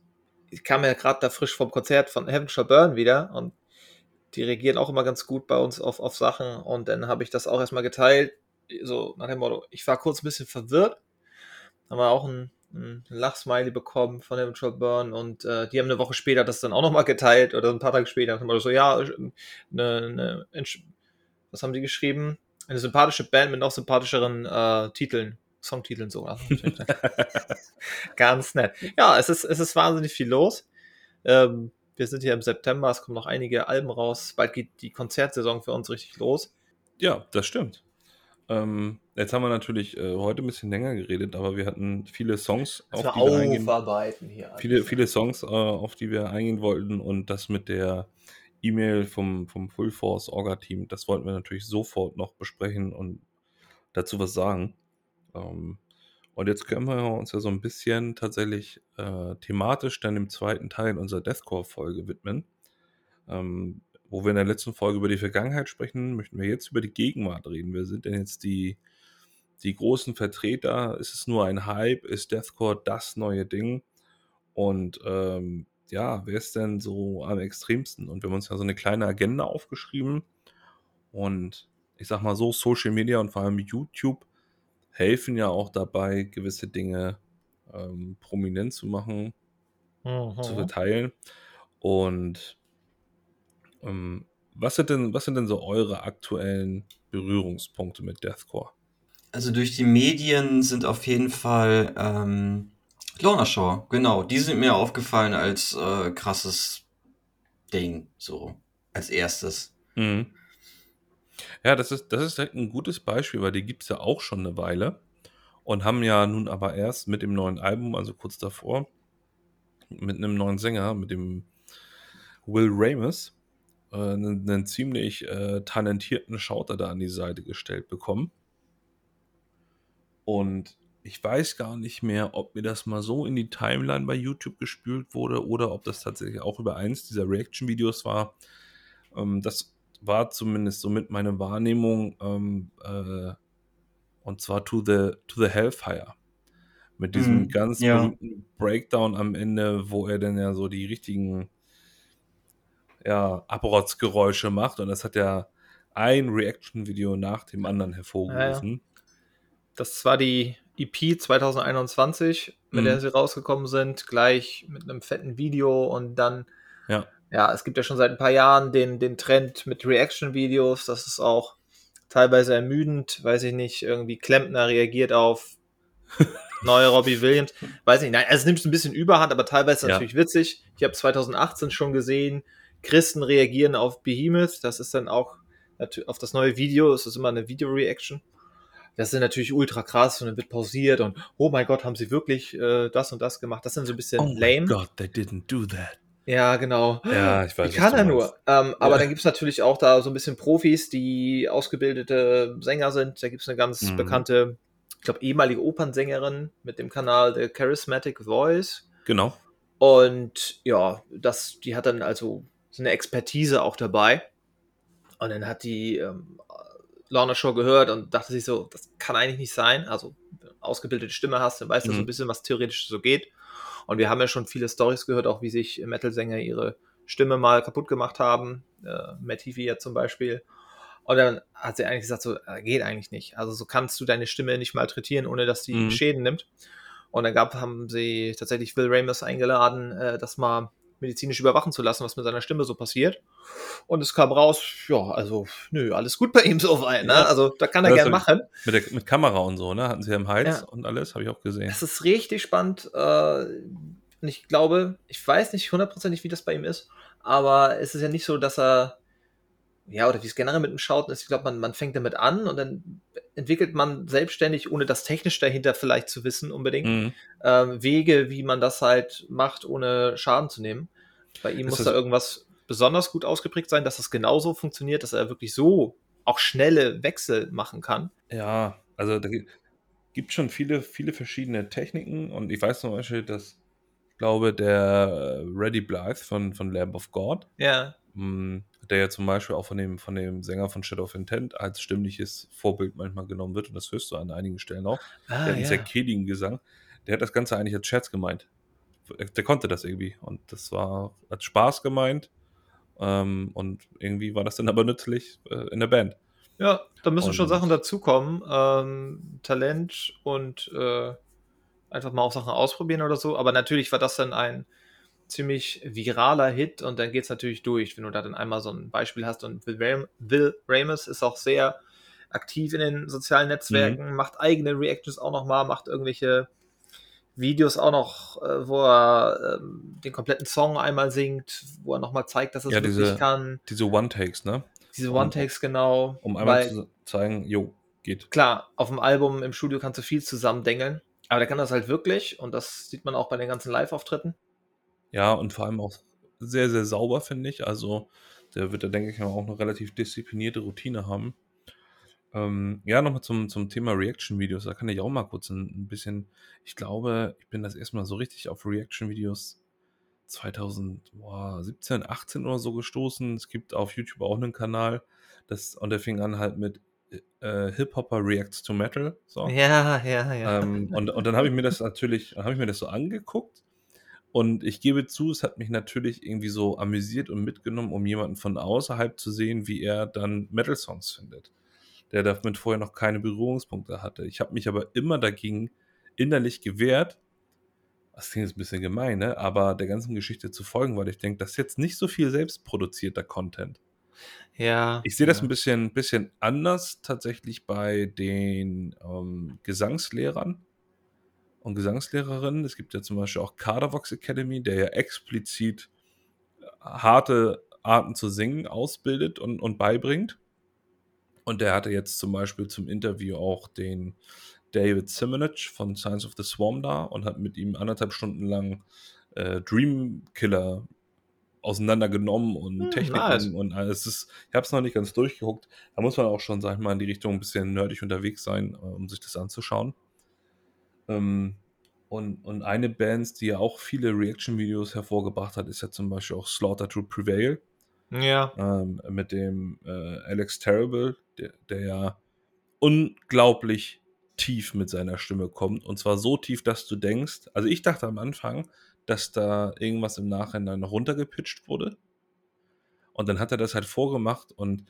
ich kam ja gerade da frisch vom Konzert von Heaven Shall Burn wieder und die reagieren auch immer ganz gut bei uns auf, auf Sachen und dann habe ich das auch erstmal geteilt, so nach dem Motto, ich war kurz ein bisschen verwirrt, haben wir auch ein, ein Lachsmiley bekommen von Heaven Shall Burn und äh, die haben eine Woche später das dann auch nochmal geteilt oder ein paar Tage später haben wir so, ja, eine, eine, was haben die geschrieben? Eine sympathische Band mit noch sympathischeren äh, Titeln. Songtiteln sogar. Ganz nett. Ja, es ist, es ist wahnsinnig viel los. Ähm, wir sind hier im September, es kommen noch einige Alben raus. Bald geht die Konzertsaison für uns richtig los. Ja, das stimmt. Ähm, jetzt haben wir natürlich äh, heute ein bisschen länger geredet, aber wir hatten viele Songs, auf die wir eingehen, hier. Viele, viele Songs, äh, auf die wir eingehen wollten und das mit der E-Mail vom, vom Full Force Orga Team, das wollten wir natürlich sofort noch besprechen und dazu was sagen. Ähm, und jetzt können wir uns ja so ein bisschen tatsächlich äh, thematisch dann im zweiten Teil unserer Deathcore-Folge widmen. Ähm, wo wir in der letzten Folge über die Vergangenheit sprechen, möchten wir jetzt über die Gegenwart reden. Wer sind denn jetzt die, die großen Vertreter? Ist es nur ein Hype? Ist Deathcore das neue Ding? Und ähm, ja, wer ist denn so am extremsten? Und wir haben uns ja so eine kleine Agenda aufgeschrieben. Und ich sag mal so, Social Media und vor allem YouTube helfen ja auch dabei, gewisse Dinge ähm, prominent zu machen, mhm. zu verteilen. Und ähm, was, sind denn, was sind denn so eure aktuellen Berührungspunkte mit Deathcore? Also durch die Medien sind auf jeden Fall ähm, Lorna Shore, genau. Die sind mir aufgefallen als äh, krasses Ding, so als erstes. Mhm. Ja, das ist, das ist ein gutes Beispiel, weil die gibt es ja auch schon eine Weile und haben ja nun aber erst mit dem neuen Album, also kurz davor, mit einem neuen Sänger, mit dem Will Ramus, äh, einen, einen, ziemlich äh, talentierten Schauter da an die Seite gestellt bekommen. Und ich weiß gar nicht mehr, ob mir das mal so in die Timeline bei YouTube gespült wurde oder ob das tatsächlich auch über eins dieser Reaction-Videos war. Ähm, das war zumindest somit meine Wahrnehmung, ähm, äh, und zwar To the, to the Hellfire. Mit diesem mm, ganz ja. berühmten Breakdown am Ende, wo er dann ja so die richtigen ja, Abrotzgeräusche macht. Und das hat ja ein Reaction-Video nach dem anderen hervorgerufen. Ja. Das war die EP 2021, mit mm. der sie rausgekommen sind, gleich mit einem fetten Video und dann ja ja, es gibt ja schon seit ein paar Jahren den, den Trend mit Reaction-Videos. Das ist auch teilweise ermüdend, weiß ich nicht, irgendwie Klempner reagiert auf neue Robbie Williams. Weiß ich nicht, nein, also es nimmt ein bisschen Überhand, aber teilweise ja. natürlich witzig. Ich habe 2018 schon gesehen, Christen reagieren auf Behemoth. Das ist dann auch auf das neue Video, es ist immer eine Video-Reaction. Das ist natürlich ultra krass und dann wird pausiert und oh mein Gott, haben sie wirklich äh, das und das gemacht. Das dann so ein bisschen oh lame. Oh God, they didn't do that. Ja, genau. Ja, ich weiß. Wie kann er nur? Ähm, aber Ja. dann gibt es natürlich auch da so ein bisschen Profis, die ausgebildete Sänger sind. Da gibt es eine ganz Mhm. bekannte, ich glaube, ehemalige Opernsängerin mit dem Kanal The Charismatic Voice. Genau. Und ja, das, die hat dann also so eine Expertise auch dabei. Und dann hat die ähm, Lorna Show gehört und dachte sich so, das kann eigentlich nicht sein. Also, wenn du eine ausgebildete Stimme hast, dann weißt du so Mhm. ein bisschen, was theoretisch so geht. Und wir haben ja schon viele Stories gehört, auch wie sich Metal-Sänger ihre Stimme mal kaputt gemacht haben. Äh, Matt Heafy ja zum Beispiel. Und dann hat sie eigentlich gesagt, so, äh, geht eigentlich nicht. Also so kannst du deine Stimme nicht malträtieren, ohne dass die Mhm. Schäden nimmt. Und dann gab, haben sie tatsächlich Will Ramus eingeladen, äh, das mal medizinisch überwachen zu lassen, was mit seiner Stimme so passiert. Und es kam raus, ja, also, nö, alles gut bei ihm soweit, ne? Ja. Also, da kann er Das gern hab ich- machen. Mit, der, mit Kamera und so, ne? Hatten sie ja im Hals Ja. und alles, habe ich auch gesehen. Das ist richtig spannend. Äh, und ich glaube, ich weiß nicht hundertprozentig, wie das bei ihm ist, aber es ist ja nicht so, dass er, ja, oder wie es generell mit dem Schauten ist, ich glaube, man, man fängt damit an und dann entwickelt man selbstständig, ohne das technisch dahinter vielleicht zu wissen unbedingt, Mhm. ähm, Wege, wie man das halt macht, ohne Schaden zu nehmen. Bei ihm Ist muss das- da irgendwas besonders gut ausgeprägt sein, dass das genauso funktioniert, dass er wirklich so auch schnelle Wechsel machen kann. Ja, also da gi- gibt schon viele, viele verschiedene Techniken und ich weiß zum Beispiel, dass ich glaube, der Reddy Blythe von, von Lamb of God, Ja, mh, der ja zum Beispiel auch von dem, von dem Sänger von Shadow of Intent als stimmliches Vorbild manchmal genommen wird und das hörst du an einigen Stellen auch. ah, der hat einen ja. sehr kehligen Gesang. Der hat das Ganze eigentlich als Scherz gemeint. Der konnte das irgendwie und das war als Spaß gemeint ähm, und irgendwie war das dann aber nützlich äh, in der Band. Ja, da müssen schon Und- Sachen dazukommen. Ähm, Talent und äh, einfach mal auch Sachen ausprobieren oder so. Aber natürlich war das dann ein ziemlich viraler Hit und dann geht es natürlich durch, wenn du da dann einmal so ein Beispiel hast. Und Will, Ram Will Ramus ist auch sehr aktiv in den sozialen Netzwerken, macht eigene Reactions auch nochmal, macht irgendwelche Videos auch noch, äh, wo er ähm, den kompletten Song einmal singt, wo er nochmal zeigt, dass er es Ja, wirklich diese- kann. Diese One-Takes, ne? Diese um- One-Takes genau. Um einmal weil- zu zeigen, jo, geht. klar, auf dem Album im Studio kannst du viel zusammendengeln, aber der kann das halt wirklich und das sieht man auch bei den ganzen Live-Auftritten. Ja, und vor allem auch sehr, sehr sauber, finde ich. Also, der wird da, denke ich mal, auch eine relativ disziplinierte Routine haben. Ähm, ja, nochmal zum, zum Thema Reaction-Videos. Da kann ich auch mal kurz ein, ein bisschen. Ich glaube, ich bin das erstmal so richtig auf Reaction-Videos 2017, 18 oder so gestoßen. Es gibt auf YouTube auch einen Kanal. Das, und der fing an halt mit äh, Hip-Hopper Reacts to Metal. So. Ja, ja, ja. Ähm, und, und dann habe ich mir das natürlich, habe ich mir das so angeguckt. Und ich gebe zu, es hat mich natürlich irgendwie so amüsiert und mitgenommen, um jemanden von außerhalb zu sehen, wie er dann Metal-Songs findet. Der damit vorher noch keine Berührungspunkte hatte. Ich habe mich aber immer dagegen innerlich gewehrt, das klingt jetzt ein bisschen gemein, ne? aber der ganzen Geschichte zu folgen, weil ich denke, das ist jetzt nicht so viel selbstproduzierter Content. ja. Ich sehe das ja. ein bisschen, bisschen anders tatsächlich bei den ähm, Gesangslehrern und Gesangslehrerinnen. Es gibt ja zum Beispiel auch Kadervox Academy, der ja explizit harte Arten zu singen ausbildet und, und beibringt. Und der hatte jetzt zum Beispiel zum Interview auch den David Simonich von Science of the Swarm da und hat mit ihm anderthalb Stunden lang äh, Dream Killer auseinandergenommen und Hm, Techniken nice. und alles. Es ist, ich habe es noch nicht ganz durchgeguckt. Da muss man auch schon, sag ich mal, in die Richtung ein bisschen nerdig unterwegs sein, äh, um sich das anzuschauen. Ähm, und, und eine Band, die ja auch viele Reaction-Videos hervorgebracht hat, ist ja zum Beispiel auch Slaughter to Prevail Ja, ähm, mit dem äh, Alex Terrible, der, der ja unglaublich tief mit seiner Stimme kommt. Und zwar so tief, dass du denkst, also ich dachte am Anfang, dass da irgendwas im Nachhinein noch runtergepitcht wurde. Und dann hat er das halt vorgemacht und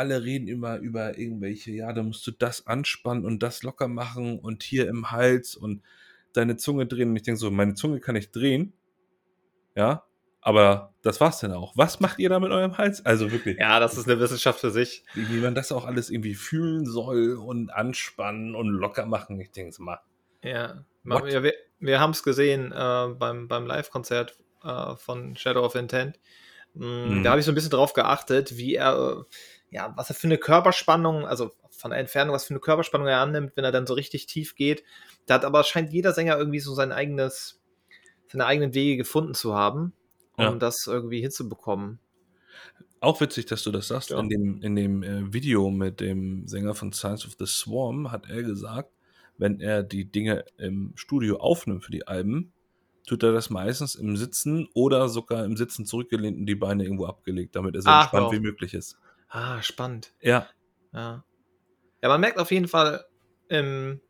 alle reden immer über irgendwelche, ja, da musst du das anspannen und das locker machen und hier im Hals und deine Zunge drehen. Und ich denke so, meine Zunge kann ich drehen. Ja, aber das war's dann auch. Was macht ihr da mit eurem Hals? Also wirklich, ja, das ist eine Wissenschaft für sich. wie man das auch alles irgendwie fühlen soll und anspannen und locker machen. Ich denke so mal, Ja, What? wir, wir haben es gesehen äh, beim, beim Live-Konzert äh, von Shadow of Intent. Mm, Mhm. Da habe ich so ein bisschen drauf geachtet, wie er, äh, ja, was er für eine Körperspannung, also von der Entfernung, was für eine Körperspannung er annimmt, wenn er dann so richtig tief geht. Da hat aber scheint jeder Sänger irgendwie so sein eigenes, seine eigenen Wege gefunden zu haben. um Ja. das irgendwie hinzubekommen. Auch witzig, dass du das sagst. Ja. In dem, in dem äh, Video mit dem Sänger von Science of the Swarm hat er gesagt, wenn er die Dinge im Studio aufnimmt für die Alben, tut er das meistens im Sitzen oder sogar im Sitzen zurückgelehnt und die Beine irgendwo abgelegt, damit er so Ach, entspannt hör wie möglich ist. Ah, spannend. Ja, Ja. Ja, man merkt auf jeden Fall im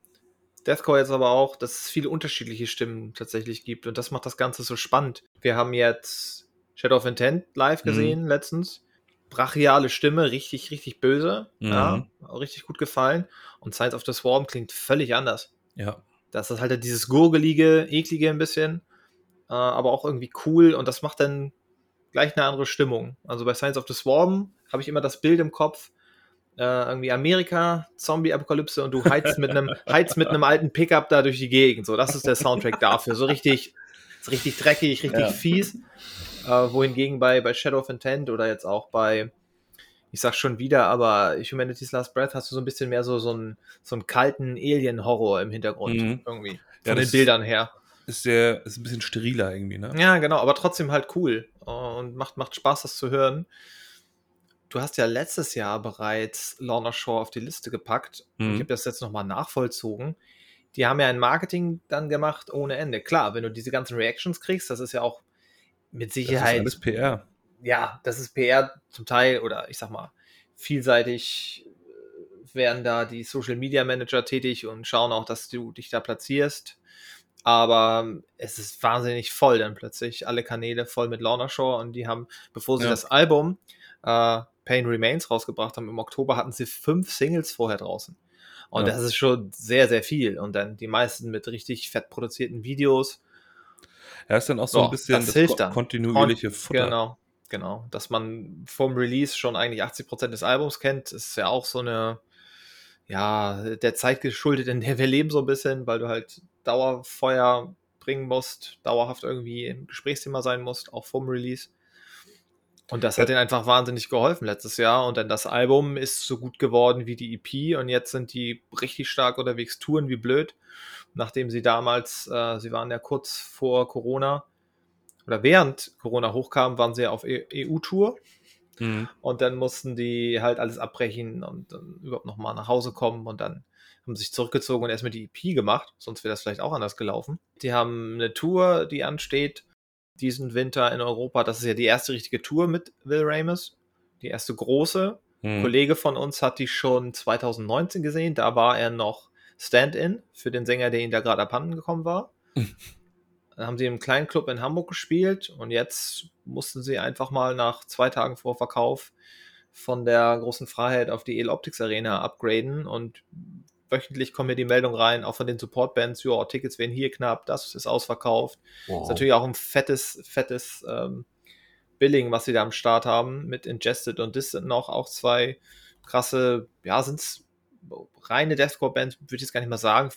Deathcore jetzt aber auch, dass es viele unterschiedliche Stimmen tatsächlich gibt und das macht das Ganze so spannend. Wir haben jetzt Shadow of Intent live Mhm. gesehen letztens. Brachiale Stimme, richtig, richtig böse. Ja, richtig gut gefallen. Und Science of the Swarm klingt völlig anders. ja. Das ist halt dieses gurgelige, eklige ein bisschen, äh, aber auch irgendwie cool und das macht dann gleich eine andere Stimmung. Also bei Science of the Swarm habe ich immer das Bild im Kopf, äh, irgendwie Amerika, Zombie-Apokalypse und du heizt mit einem heizt mit einem alten Pickup da durch die Gegend. So, das ist der Soundtrack dafür. So richtig, so richtig dreckig, richtig Ja. fies. Äh, wohingegen bei, bei Shadow of Intent oder jetzt auch bei, ich sag schon wieder, aber Humanity's Last Breath hast du so ein bisschen mehr so, so, einen, so einen kalten Alien-Horror im Hintergrund Mhm. irgendwie. Ja, Von das den Bildern her. Ist sehr, ist ein bisschen steriler irgendwie, ne? Ja, genau, aber trotzdem halt cool äh, und macht, macht Spaß, das zu hören. Du hast ja letztes Jahr bereits Lorna Shore auf die Liste gepackt. Mhm. Ich habe das jetzt nochmal nachvollzogen. Die haben ja ein Marketing dann gemacht ohne Ende. Klar, wenn du diese ganzen Reactions kriegst, das ist ja auch mit Das ist Sicherheit alles PR. ja, das ist PR zum Teil oder ich sag mal, vielseitig äh, werden da die Social Media Manager tätig und schauen auch, dass du dich da platzierst. Aber es ist wahnsinnig voll dann plötzlich. Alle Kanäle voll mit Lorna Shore und die haben, bevor sie Ja. das Album äh, Pain Remains rausgebracht haben im Oktober, hatten sie fünf Singles vorher draußen. Und Ja. das ist schon sehr, sehr viel. Und dann die meisten mit richtig fett produzierten Videos. Ja, ist dann auch so Ja, ein bisschen das das, hilft dann. kontinuierliche Futter. Genau, genau. Dass man vom Release schon eigentlich 80% des Albums kennt, ist ja auch so eine, ja, der Zeit geschuldet, in der wir leben, so ein bisschen, weil du halt Dauerfeuer bringen musst, dauerhaft irgendwie im Gesprächsthema sein musst, auch vom Release. Und das hat ihnen einfach wahnsinnig geholfen letztes Jahr. Und dann das Album ist so gut geworden wie die EP. Und jetzt sind die richtig stark unterwegs, touren wie blöd. Nachdem sie damals, äh, sie waren ja kurz vor Corona oder während Corona hochkam, waren sie ja auf E- EU-Tour. Mhm. Und dann mussten die halt alles abbrechen und dann überhaupt nochmal nach Hause kommen und dann haben sich zurückgezogen und erstmal die EP gemacht, sonst wäre das vielleicht auch anders gelaufen. Die haben eine Tour, die ansteht diesen Winter in Europa. Das ist ja die erste richtige Tour mit Will Ramis, die erste große. Ein Mhm. Kollege von uns hat die schon 2019 gesehen, da war er noch Stand-in für den Sänger, der ihn da gerade abhanden gekommen war. Dann haben sie im kleinen Club in Hamburg gespielt und jetzt mussten sie einfach mal nach zwei Tagen vor Verkauf von der großen Freiheit auf die El Optics Arena upgraden und wöchentlich kommen mir die Meldung rein, auch von den Support-Bands, ja, Tickets werden hier knapp, das ist ausverkauft. Wow. Ist natürlich auch ein fettes, fettes ähm, Billing, was sie da am Start haben, mit Ingested und Distant noch, auch zwei krasse, ja, sind's reine Deathcore-Bands, würde ich jetzt gar nicht mal sagen.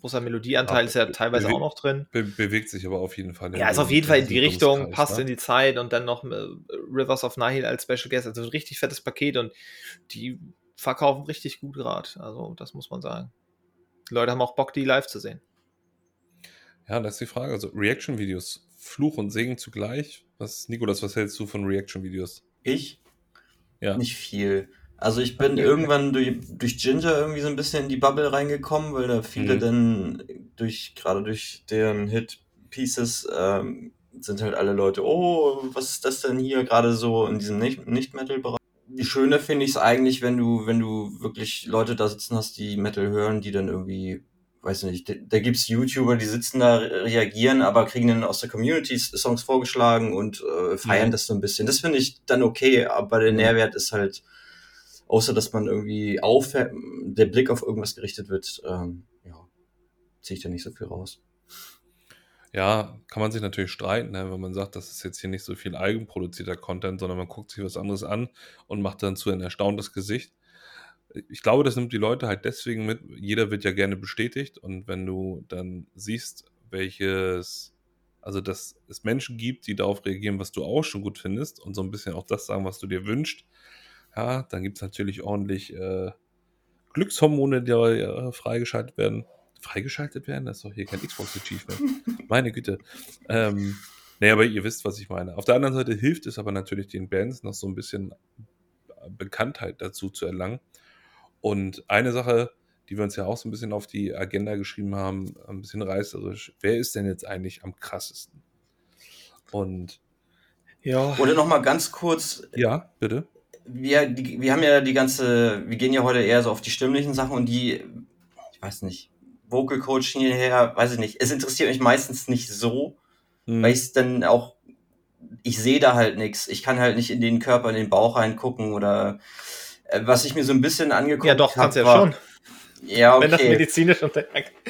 Großer Melodieanteil Ja, ist ja teilweise auch noch drin. Be bewegt sich aber auf jeden Fall. Ja, ist auf jeden Fall in die Richtung, passt in die Zeit und dann noch äh, Rivers of Nihil als Special Guest, also ein richtig fettes Paket und die verkaufen richtig gut gerade. Also, das muss man sagen. Die Leute haben auch Bock, die live zu sehen. Ja, das ist die Frage. Also Reaction-Videos, Fluch und Segen zugleich. Was, Nikolas, was hältst du von Reaction-Videos? Ich? Ja. Nicht viel. Also ich bin irgendwann durch, durch Ginger irgendwie so ein bisschen in die Bubble reingekommen, weil da viele Mhm. dann durch, gerade durch deren Hit Pieces, ähm, sind halt alle Leute, oh, was ist das denn hier gerade so in diesem Nicht- Nicht-Metal-Bereich? Die Schöne finde ich es eigentlich, wenn du, wenn du wirklich Leute da sitzen hast, die Metal hören, die dann irgendwie, weiß nicht, da, da gibt's YouTuber, die sitzen da, reagieren, aber kriegen dann aus der Community Songs vorgeschlagen und äh, feiern Mhm. das so ein bisschen. Das finde ich dann okay, aber der Nährwert ist halt, außer dass man irgendwie auf, der Blick auf irgendwas gerichtet wird, ähm, ja, ziehe ich da nicht so viel raus. Ja, kann man sich natürlich streiten, ne, wenn man sagt, das ist jetzt hier nicht so viel eigenproduzierter Content, sondern man guckt sich was anderes an und macht dann zu ein erstauntes Gesicht. Ich glaube, das nimmt die Leute halt deswegen mit. Jeder wird ja gerne bestätigt und wenn du dann siehst, welches, also dass es Menschen gibt, die darauf reagieren, was du auch schon gut findest und so ein bisschen auch das sagen, was du dir wünschst, ja, dann gibt es natürlich ordentlich äh, Glückshormone, die äh, freigeschaltet werden. Freigeschaltet werden? Das ist doch hier kein Xbox Achievement. Meine Güte. Ähm, Nee, aber ihr wisst, was ich meine. Auf der anderen Seite hilft es aber natürlich den Bands noch so ein bisschen Bekanntheit dazu zu erlangen. Und eine Sache, die wir uns ja auch so ein bisschen auf die Agenda geschrieben haben, ein bisschen reißerisch, wer ist denn jetzt eigentlich am krassesten? Und ja. Oder nochmal ganz kurz. Ja, bitte. Wir, die, wir haben ja die ganze, wir gehen ja heute eher so auf die stimmlichen Sachen und die, ich weiß nicht, Vocal Coaching hierher, weiß ich nicht. Es interessiert mich meistens nicht so, hm. weil ich es dann auch, ich sehe da halt nichts. Ich kann halt nicht in den Körper, in den Bauch reingucken oder äh, was ich mir so ein bisschen angeguckt habe. Ja, doch, kannst ja schon. Ja, okay. Wenn das medizinisch unter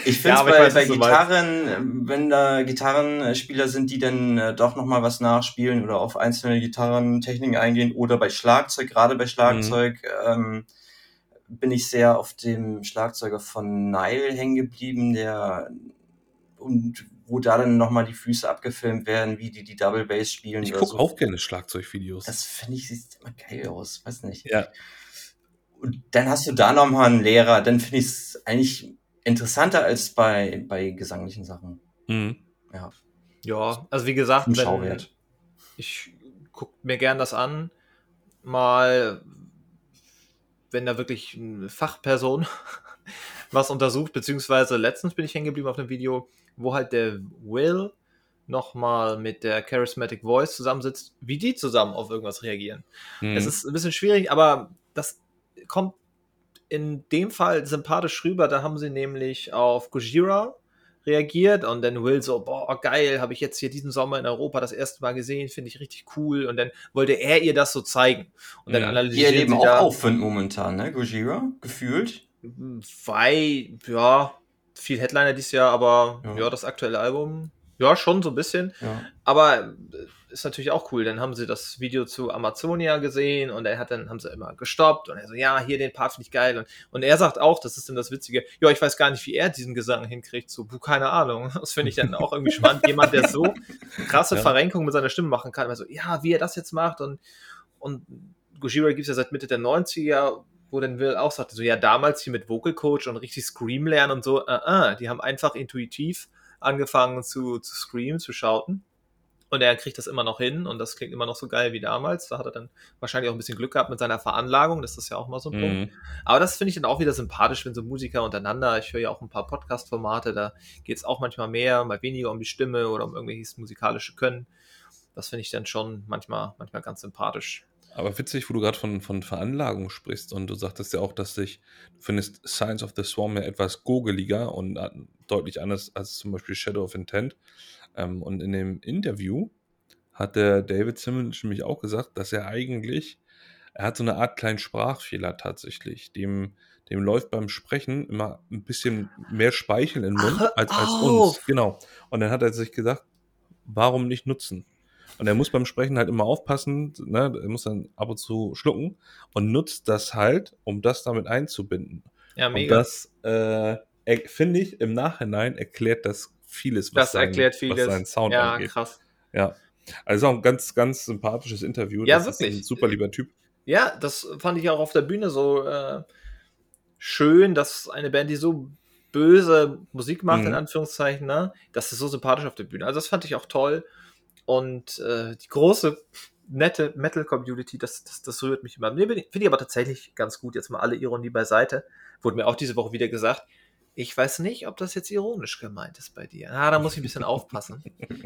Ich finde ja, bei, bei Gitarren, wenn da Gitarrenspieler sind, die dann äh, doch nochmal was nachspielen oder auf einzelne Gitarrentechniken eingehen oder bei Schlagzeug, gerade bei Schlagzeug, mhm. ähm, bin ich sehr auf dem Schlagzeuger von Nile hängen geblieben, der und wo da dann nochmal die Füße abgefilmt werden, wie die die Double Bass spielen. Ich gucke so. auch gerne Schlagzeugvideos. Das finde ich, sieht immer geil aus, weiß nicht. Ja. Und dann hast du da nochmal einen Lehrer, dann finde ich es eigentlich interessanter als bei, bei gesanglichen Sachen. Mhm. Ja. Ja, also wie gesagt, wenn, ich gucke mir gern das an, mal wenn da wirklich eine Fachperson was untersucht, beziehungsweise letztens bin ich hängen geblieben auf einem Video, wo halt der Will nochmal mit der Charismatic Voice zusammensitzt, wie die zusammen auf irgendwas reagieren. Mhm. Es ist ein bisschen schwierig, aber das kommt in dem Fall sympathisch rüber. Da haben sie nämlich auf Gojira reagiert und dann Will so, boah, geil, habe ich jetzt hier diesen Sommer in Europa das erste Mal gesehen, finde ich richtig cool. Und dann wollte er ihr das so zeigen. Und dann ja. analysiert Die erleben auch Aufwind momentan, ne, Gojira, gefühlt. Weil, ja, viel Headliner dieses Jahr, aber ja, ja das aktuelle Album, ja, schon so ein bisschen. Ja. Aber ist natürlich auch cool. Dann haben sie das Video zu Amazonia gesehen und er hat dann, haben sie immer gestoppt und er so, ja, hier den Part finde ich geil. Und, und er sagt auch, das ist dann das Witzige, ja, ich weiß gar nicht, wie er diesen Gesang hinkriegt. So, keine Ahnung. Das finde ich dann auch irgendwie spannend. Jemand, der so krasse ja. Verrenkungen mit seiner Stimme machen kann. Also, ja, wie er das jetzt macht und, und Gojira gibt es ja seit Mitte der 90er, wo dann Will auch sagte, so, ja, damals hier mit Vocal Coach und richtig Scream lernen und so, uh, uh, die haben einfach intuitiv angefangen zu, zu screamen, zu schauten. Und er kriegt das immer noch hin und das klingt immer noch so geil wie damals. Da hat er dann wahrscheinlich auch ein bisschen Glück gehabt mit seiner Veranlagung. Das ist ja auch mal so ein mhm. Punkt. Aber das finde ich dann auch wieder sympathisch, wenn so Musiker untereinander, ich höre ja auch ein paar Podcast-Formate, da geht es auch manchmal mehr, mal weniger um die Stimme oder um irgendwelches musikalische Können. Das finde ich dann schon manchmal, manchmal ganz sympathisch. Aber witzig, wo du gerade von, von Veranlagung sprichst und du sagtest ja auch, dass dich, du findest Science of the Swarm ja etwas gogeliger und deutlich anders als zum Beispiel Shadow of Intent. Ähm, und in dem Interview hat der David Simmons nämlich auch gesagt, dass er eigentlich, er hat so eine Art kleinen Sprachfehler tatsächlich. Dem, dem läuft beim Sprechen immer ein bisschen mehr Speichel in den Mund Ach, als, als uns. Genau. Und dann hat er sich gesagt, warum nicht nutzen? Und er muss beim Sprechen halt immer aufpassen, ne? er muss dann ab und zu schlucken und nutzt das halt, um das damit einzubinden. Ja, mega. Und das, äh, finde ich, im Nachhinein erklärt das vieles, was, das sein, erklärt vieles. was seinen Sound ja, angeht. krass. Ja, also auch ein ganz, ganz sympathisches Interview. Ja, das wirklich. Ist ein super lieber Typ. Ja, das fand ich auch auf der Bühne so äh, schön, dass eine Band, die so böse Musik macht, mhm. in Anführungszeichen, ne? das ist so sympathisch auf der Bühne. Also das fand ich auch toll. Und äh, die große, nette Metal-Community, das, das, das rührt mich immer. Finde ich aber tatsächlich ganz gut, jetzt mal alle Ironie beiseite. Wurde mir auch diese Woche wieder gesagt, ich weiß nicht, ob das jetzt ironisch gemeint ist bei dir. Ah, da muss ich ein bisschen aufpassen.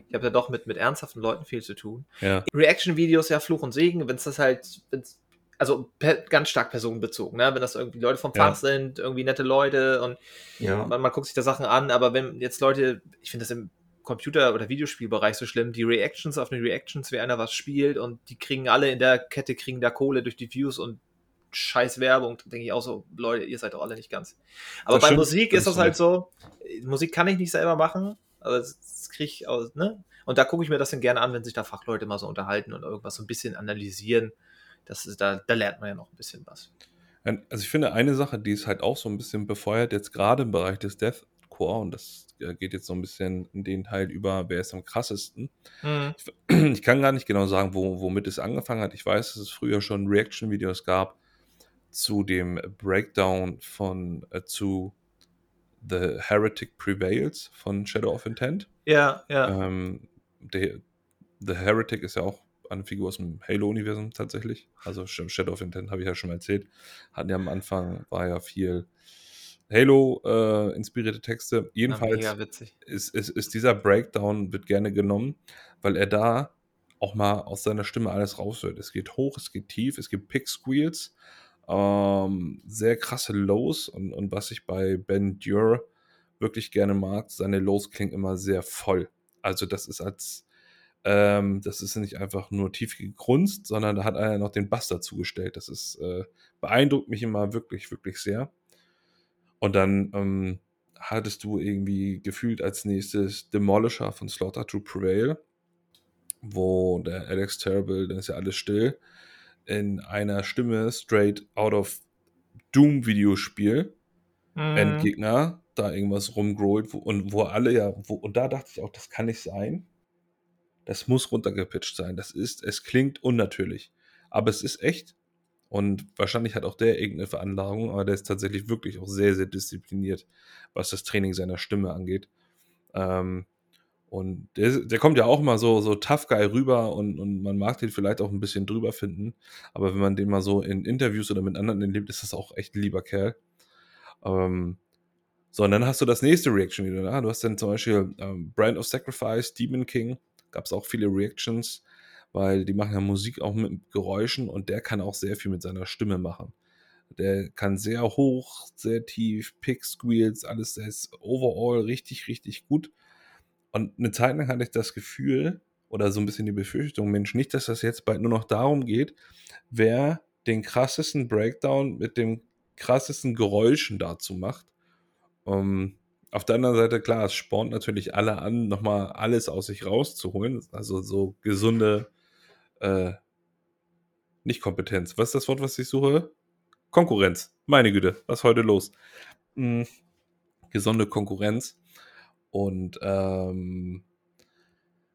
Ich habe ja doch mit, mit ernsthaften Leuten viel zu tun. Ja. Reaction-Videos, ja, Fluch und Segen, wenn es das halt, wenn's, also per, ganz stark personenbezogen, ne? wenn das irgendwie Leute vom Fach ja. sind, irgendwie nette Leute und ja. man, man, guckt sich da Sachen an, aber wenn jetzt Leute, ich finde das im Computer- oder Videospielbereich so schlimm, die Reactions auf den Reactions, wie einer was spielt und die kriegen alle in der Kette, kriegen da Kohle durch die Views und scheiß Werbung, denke ich auch so, Leute, ihr seid doch alle nicht ganz. Aber das bei Musik ist das halt so, Musik kann ich nicht selber machen, aber das, kriege ich aus, ne? Und da gucke ich mir das dann gerne an, wenn sich da Fachleute mal so unterhalten und irgendwas so ein bisschen analysieren. Das ist, da, da lernt man ja noch ein bisschen was. Also ich finde eine Sache, die ist halt auch so ein bisschen befeuert, jetzt gerade im Bereich des Deathcore, und das geht jetzt so ein bisschen in den Teil über, wer ist am krassesten. Mhm. Ich, ich, kann gar nicht genau sagen, wo, womit es angefangen hat. Ich weiß, dass es früher schon Reaction-Videos gab, zu dem Breakdown von äh, zu The Heretic Prevails von Shadow of Intent. Ja, ja. Ähm, der, The Heretic ist ja auch eine Figur aus dem Halo-Universum tatsächlich. Also Shadow of Intent habe ich ja schon mal erzählt. Hatten ja am Anfang, war ja viel Halo-inspirierte äh, Texte. Jedenfalls ja, ist, ist, ist dieser Breakdown, wird gerne genommen, weil er da auch mal aus seiner Stimme alles raushört. Es geht hoch, es geht tief, es gibt Pick-Squeals, ähm, sehr krasse Lows und, und was ich bei Ben Dure wirklich gerne mag, seine Lows klingen immer sehr voll. Also das ist als, ähm, das ist nicht einfach nur tief gegrunzt, sondern da hat einer noch den Bass dazugestellt. Das ist, äh, beeindruckt mich immer wirklich, wirklich sehr. Und dann ähm, hattest du irgendwie gefühlt als nächstes Demolisher von Slaughter to Prevail, wo der Alex Terrible, dann ist ja alles still, in einer Stimme straight out of Doom-Videospiel, mhm. Endgegner, da irgendwas rumgrollt und wo alle ja, wo, und da dachte ich auch, das kann nicht sein. Das muss runtergepitcht sein. Das ist, es klingt unnatürlich. Aber es ist echt. Und wahrscheinlich hat auch der irgendeine Veranlagung, aber der ist tatsächlich wirklich auch sehr, sehr diszipliniert, was das Training seiner Stimme angeht. Ähm, und der, der, kommt ja auch mal so, so tough guy rüber und, und man mag den vielleicht auch ein bisschen drüber finden. Aber wenn man den mal so in Interviews oder mit anderen erlebt, ist das auch echt ein lieber Kerl. Ähm, so, und dann hast du das nächste Reaction-Video. Ne? Du hast dann zum Beispiel ähm, Brand of Sacrifice, Demon King. Gab es auch viele Reactions weil die machen ja Musik auch mit Geräuschen und der kann auch sehr viel mit seiner Stimme machen. Der kann sehr hoch, sehr tief, Pick, Squeals, alles, der ist overall richtig, richtig gut. Und eine Zeit lang hatte ich das Gefühl oder so ein bisschen die Befürchtung, Mensch, nicht, dass das jetzt bald nur noch darum geht, wer den krassesten Breakdown mit dem krassesten Geräuschen dazu macht. Um, auf der anderen Seite, klar, es spornt natürlich alle an, nochmal alles aus sich rauszuholen. Also so gesunde äh, nicht Kompetenz. Was ist das Wort, was ich suche? Konkurrenz. Meine Güte, was ist heute los? Hm, gesunde Konkurrenz. Und ähm,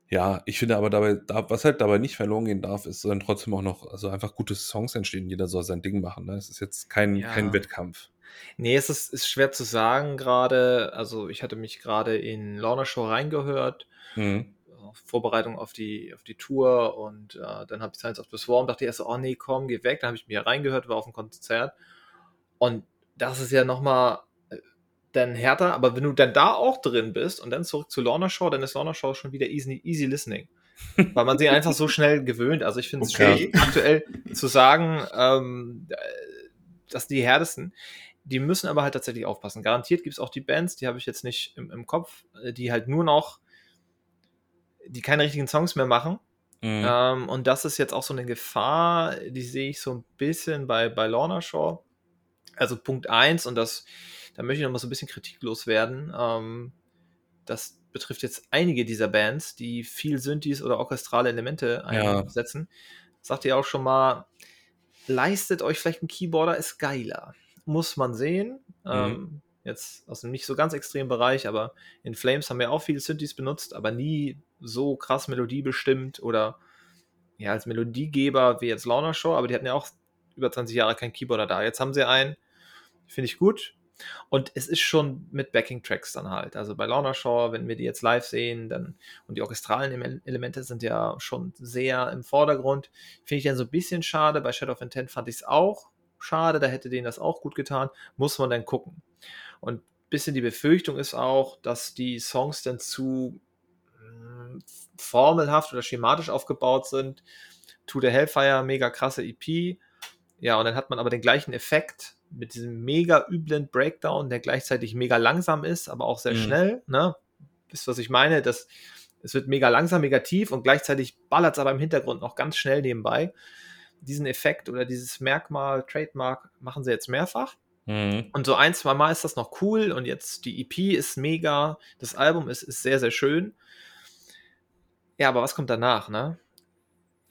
ja, ich finde aber dabei, was halt dabei nicht verloren gehen darf, ist dann trotzdem auch noch, also einfach gute Songs entstehen. Jeder soll sein Ding machen. Ne? Es ist jetzt kein, ja. kein Wettkampf. Nee, es ist, ist schwer zu sagen gerade. Also ich hatte mich gerade in Lorna Show reingehört. Mhm. Vorbereitung auf die, auf die Tour und äh, dann habe ich Science of the Swarm, dachte ich erst so, oh nee, komm, geh weg. Dann habe ich mir reingehört, war auf dem Konzert und das ist ja nochmal äh, dann härter, aber wenn du dann da auch drin bist und dann zurück zu Lorna Show, dann ist Lorna Show schon wieder easy, easy listening. Weil man sie einfach so schnell gewöhnt. Also ich finde es okay. schwierig, aktuell zu sagen, ähm, dass die härtesten, die müssen aber halt tatsächlich aufpassen. Garantiert gibt es auch die Bands, die habe ich jetzt nicht im, im Kopf, äh, die halt nur noch die keine richtigen Songs mehr machen. Mhm. Ähm, und das ist jetzt auch so eine Gefahr, die sehe ich so ein bisschen bei, bei Lorna Shaw. Also Punkt 1, und das, da möchte ich noch mal so ein bisschen kritiklos werden. Ähm, das betrifft jetzt einige dieser Bands, die viel Synthes oder orchestrale Elemente einsetzen. Ja. Sagt ihr auch schon mal, leistet euch vielleicht ein Keyboarder, ist geiler. Muss man sehen. Mhm. Ähm, jetzt aus einem nicht so ganz extremen Bereich, aber in Flames haben wir auch viele Synthes benutzt, aber nie so krass melodiebestimmt oder ja, als Melodiegeber wie jetzt Launa Show, aber die hatten ja auch über 20 Jahre kein Keyboarder da. Jetzt haben sie einen, finde ich gut. Und es ist schon mit Backing-Tracks dann halt. Also bei Launa Shaw, wenn wir die jetzt live sehen, dann und die orchestralen Elemente sind ja schon sehr im Vordergrund. Finde ich dann so ein bisschen schade. Bei Shadow of Intent fand ich es auch schade, da hätte denen das auch gut getan. Muss man dann gucken. Und bisschen die Befürchtung ist auch, dass die Songs dann zu formelhaft oder schematisch aufgebaut sind. To the Hellfire, mega krasse EP. Ja, und dann hat man aber den gleichen Effekt mit diesem mega üblen Breakdown, der gleichzeitig mega langsam ist, aber auch sehr mhm. schnell. Ne? Wisst was ich meine? Das, es wird mega langsam, mega tief und gleichzeitig ballert es aber im Hintergrund noch ganz schnell nebenbei. Diesen Effekt oder dieses Merkmal, Trademark machen sie jetzt mehrfach. Mhm. Und so ein, zwei Mal ist das noch cool und jetzt die EP ist mega, das Album ist, ist sehr, sehr schön. Ja, aber was kommt danach, ne?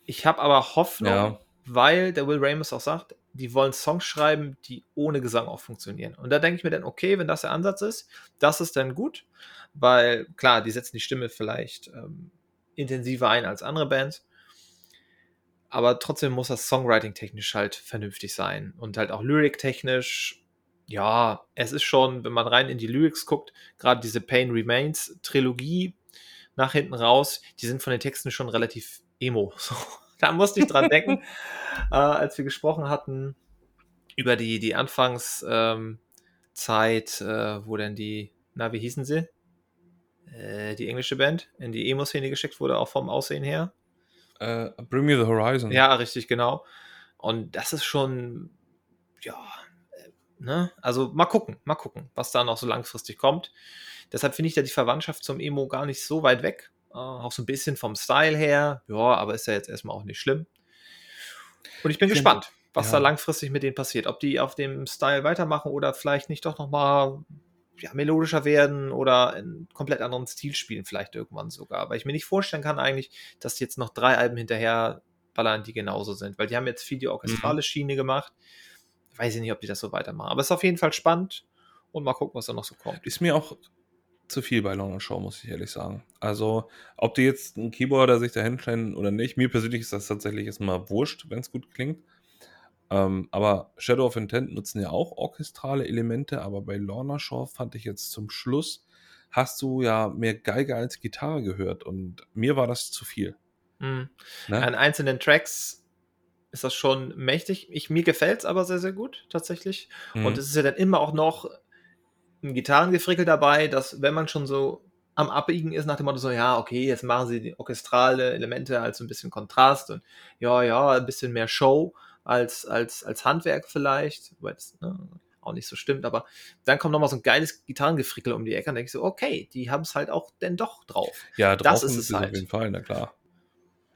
Ich habe aber Hoffnung, ja. weil der Will Ramos auch sagt, die wollen Songs schreiben, die ohne Gesang auch funktionieren. Und da denke ich mir dann, okay, wenn das der Ansatz ist, das ist dann gut, weil klar, die setzen die Stimme vielleicht ähm, intensiver ein als andere Bands, aber trotzdem muss das Songwriting technisch halt vernünftig sein und halt auch lyric-technisch. Ja, es ist schon, wenn man rein in die Lyrics guckt, gerade diese Pain Remains Trilogie nach hinten raus, die sind von den Texten schon relativ emo. So, da musste ich dran denken, äh, als wir gesprochen hatten über die, die Anfangszeit, ähm, äh, wo denn die, na, wie hießen sie? Äh, die englische Band in die Emo-Szene geschickt wurde, auch vom Aussehen her. Uh, Bring Me the Horizon. Ja, richtig, genau. Und das ist schon, ja, äh, ne? Also mal gucken, mal gucken, was da noch so langfristig kommt. Deshalb finde ich da die Verwandtschaft zum Emo gar nicht so weit weg. Uh, auch so ein bisschen vom Style her. Ja, aber ist ja jetzt erstmal auch nicht schlimm. Und ich bin ich gespannt, find, was ja. da langfristig mit denen passiert. Ob die auf dem Style weitermachen oder vielleicht nicht doch nochmal ja, melodischer werden oder einen komplett anderen Stil spielen, vielleicht irgendwann sogar. Weil ich mir nicht vorstellen kann eigentlich, dass jetzt noch drei Alben hinterher ballern, die genauso sind. Weil die haben jetzt viel die orchestrale mhm. Schiene gemacht. Weiß ich nicht, ob die das so weitermachen. Aber es ist auf jeden Fall spannend und mal gucken, was da noch so kommt. Ist mir auch zu viel bei London Show, muss ich ehrlich sagen. Also, ob die jetzt ein Keyboarder sich da hinstellen oder nicht, mir persönlich ist das tatsächlich erstmal wurscht, wenn es gut klingt. Ähm, aber Shadow of Intent nutzen ja auch orchestrale Elemente, aber bei Lorna Shaw fand ich jetzt zum Schluss, hast du ja mehr Geige als Gitarre gehört und mir war das zu viel. Mhm. Ne? An einzelnen Tracks ist das schon mächtig. Ich, mir gefällt es aber sehr, sehr gut, tatsächlich. Mhm. Und es ist ja dann immer auch noch ein Gitarrengefrickel dabei, dass wenn man schon so am Abbiegen ist, nach dem Motto so, ja, okay, jetzt machen sie die orchestrale Elemente als so ein bisschen Kontrast und ja, ja, ein bisschen mehr Show als, als, als Handwerk vielleicht, weil das ne, auch nicht so stimmt, aber dann kommt nochmal so ein geiles Gitarrengefrickel um die Ecke und denke ich so, okay, die haben es halt auch denn doch drauf. Ja, drauf das ist es halt. auf jeden Fall, na klar.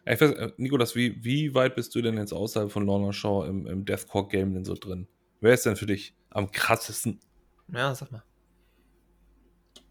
Ich weiß, äh, Nikolas, wie, wie weit bist du denn jetzt außerhalb von Lorna Shaw im, im Deathcore-Game denn so drin? Wer ist denn für dich am krassesten? Ja, sag mal.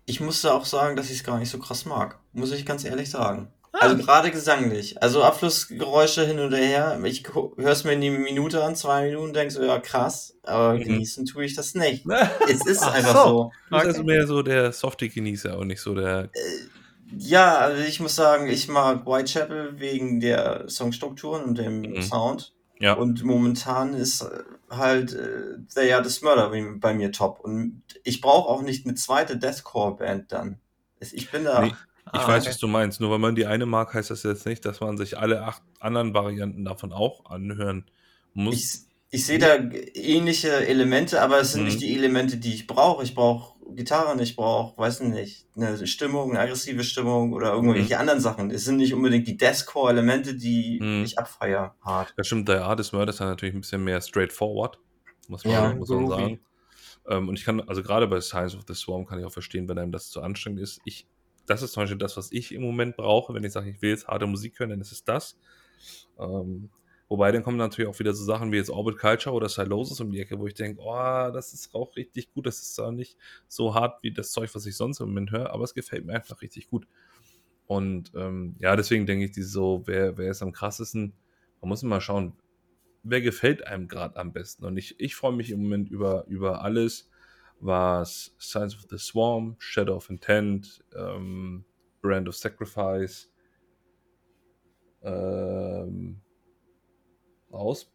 Ich musste auch sagen, dass ich es gar nicht so krass mag. Muss ich ganz ehrlich sagen. Also gerade gesanglich. Also Abflussgeräusche hin und her. Ich höre es mir in die Minute an, zwei Minuten, denkst so, ja krass, aber mhm. genießen tue ich das nicht. es ist Ach einfach so. so. Du bist also mehr so der Softie-Genießer und nicht so der. Äh, ja, also ich muss sagen, ich mag Whitechapel wegen der Songstrukturen und dem mhm. Sound. Ja. Und momentan ist halt äh, They Are the Murder bei mir top. Und ich brauche auch nicht eine zweite Deathcore-Band dann. Ich bin da. Nee. Ich ah, weiß, okay. was du meinst. Nur weil man die eine mag, heißt das jetzt nicht, dass man sich alle acht anderen Varianten davon auch anhören muss. Ich, ich sehe da ähnliche Elemente, aber es sind mhm. nicht die Elemente, die ich brauche. Ich brauche Gitarren, ich brauche, weiß nicht, eine Stimmung, eine aggressive Stimmung oder irgendwelche mhm. anderen Sachen. Es sind nicht unbedingt die Deathcore-Elemente, die mhm. ich abfeier hart. Das stimmt, der Artist Murder ist dann natürlich ein bisschen mehr straightforward, muss man, ja, muss man sagen. Ähm, und ich kann, also gerade bei Science of the Swarm kann ich auch verstehen, wenn einem das zu anstrengend ist. Ich das ist zum Beispiel das, was ich im Moment brauche. Wenn ich sage, ich will jetzt harte Musik hören, dann ist es das. Ähm, wobei dann kommen natürlich auch wieder so Sachen wie jetzt Orbit Culture oder Silosis um die Ecke, wo ich denke, oh, das ist auch richtig gut. Das ist zwar nicht so hart wie das Zeug, was ich sonst im Moment höre, aber es gefällt mir einfach richtig gut. Und ähm, ja, deswegen denke ich, die so, wer, wer ist am krassesten? Man muss immer schauen, wer gefällt einem gerade am besten. Und ich, ich freue mich im Moment über, über alles was Science of the Swarm, Shadow of Intent, ähm, Brand of Sacrifice ähm, raus,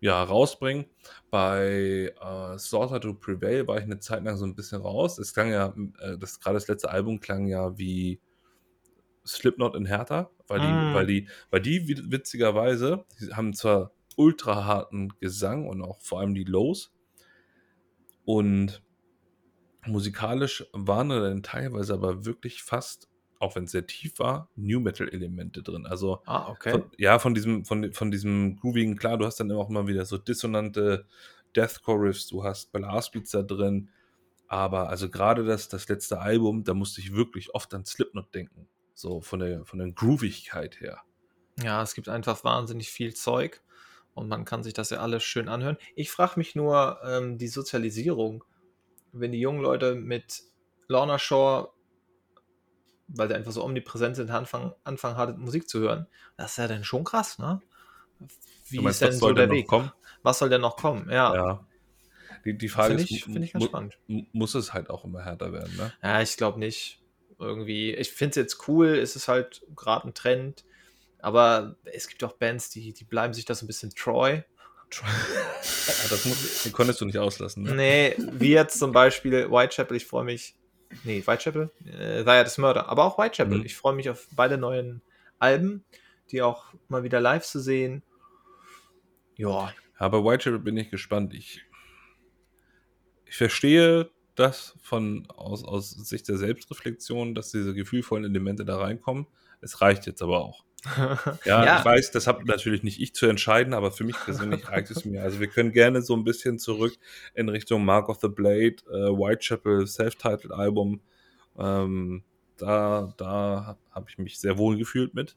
ja, rausbringen. Bei äh, Slaughter to Prevail war ich eine Zeit lang so ein bisschen raus. Es klang ja, äh, das gerade das letzte Album klang ja wie Slipknot in Hertha, weil die, mm. weil die, weil die witzigerweise, die haben zwar ultra harten Gesang und auch vor allem die Lows, und musikalisch waren da dann teilweise aber wirklich fast, auch wenn es sehr tief war, New Metal-Elemente drin. Also ah, okay. von, ja, von diesem, von, von diesem groovigen, klar, du hast dann auch immer wieder so dissonante Deathcore-Riffs, du hast Blastbeats da drin. Aber also gerade das, das letzte Album, da musste ich wirklich oft an Slipknot denken. So von der, von der Groovigkeit her. Ja, es gibt einfach wahnsinnig viel Zeug und man kann sich das ja alles schön anhören. Ich frage mich nur, ähm, die Sozialisierung, wenn die jungen Leute mit Lorna Shore, weil sie einfach so omnipräsent sind, anfangen, anfangen harte Musik zu hören, das ist ja dann schon krass, ne? Wie meinst, ist denn so der Weg? Kommen? Was soll denn noch kommen? Ja. ja. Die, die Frage find ist, finde ich ganz spannend. Muss es halt auch immer härter werden, ne? Ja, ich glaube nicht. Irgendwie, ich finde es jetzt cool, es ist halt gerade ein Trend aber es gibt auch Bands, die, die bleiben sich das ein bisschen treu. das muss, konntest du nicht auslassen. Ne? Nee, wie jetzt zum Beispiel Whitechapel. Ich freue mich Nee, Whitechapel? Äh, war ja das Mörder. Aber auch Whitechapel. Mhm. Ich freue mich auf beide neuen Alben, die auch mal wieder live zu sehen. Ja, Aber Whitechapel bin ich gespannt. Ich, ich verstehe das von aus, aus Sicht der Selbstreflexion, dass diese gefühlvollen Elemente da reinkommen. Es reicht jetzt aber auch. Ja, Ja. ich weiß, das habe natürlich nicht ich zu entscheiden, aber für mich persönlich reicht es mir. Also wir können gerne so ein bisschen zurück in Richtung Mark of the Blade, äh, Whitechapel, Self-Titled Album. Ähm, da da habe ich mich sehr wohl gefühlt mit.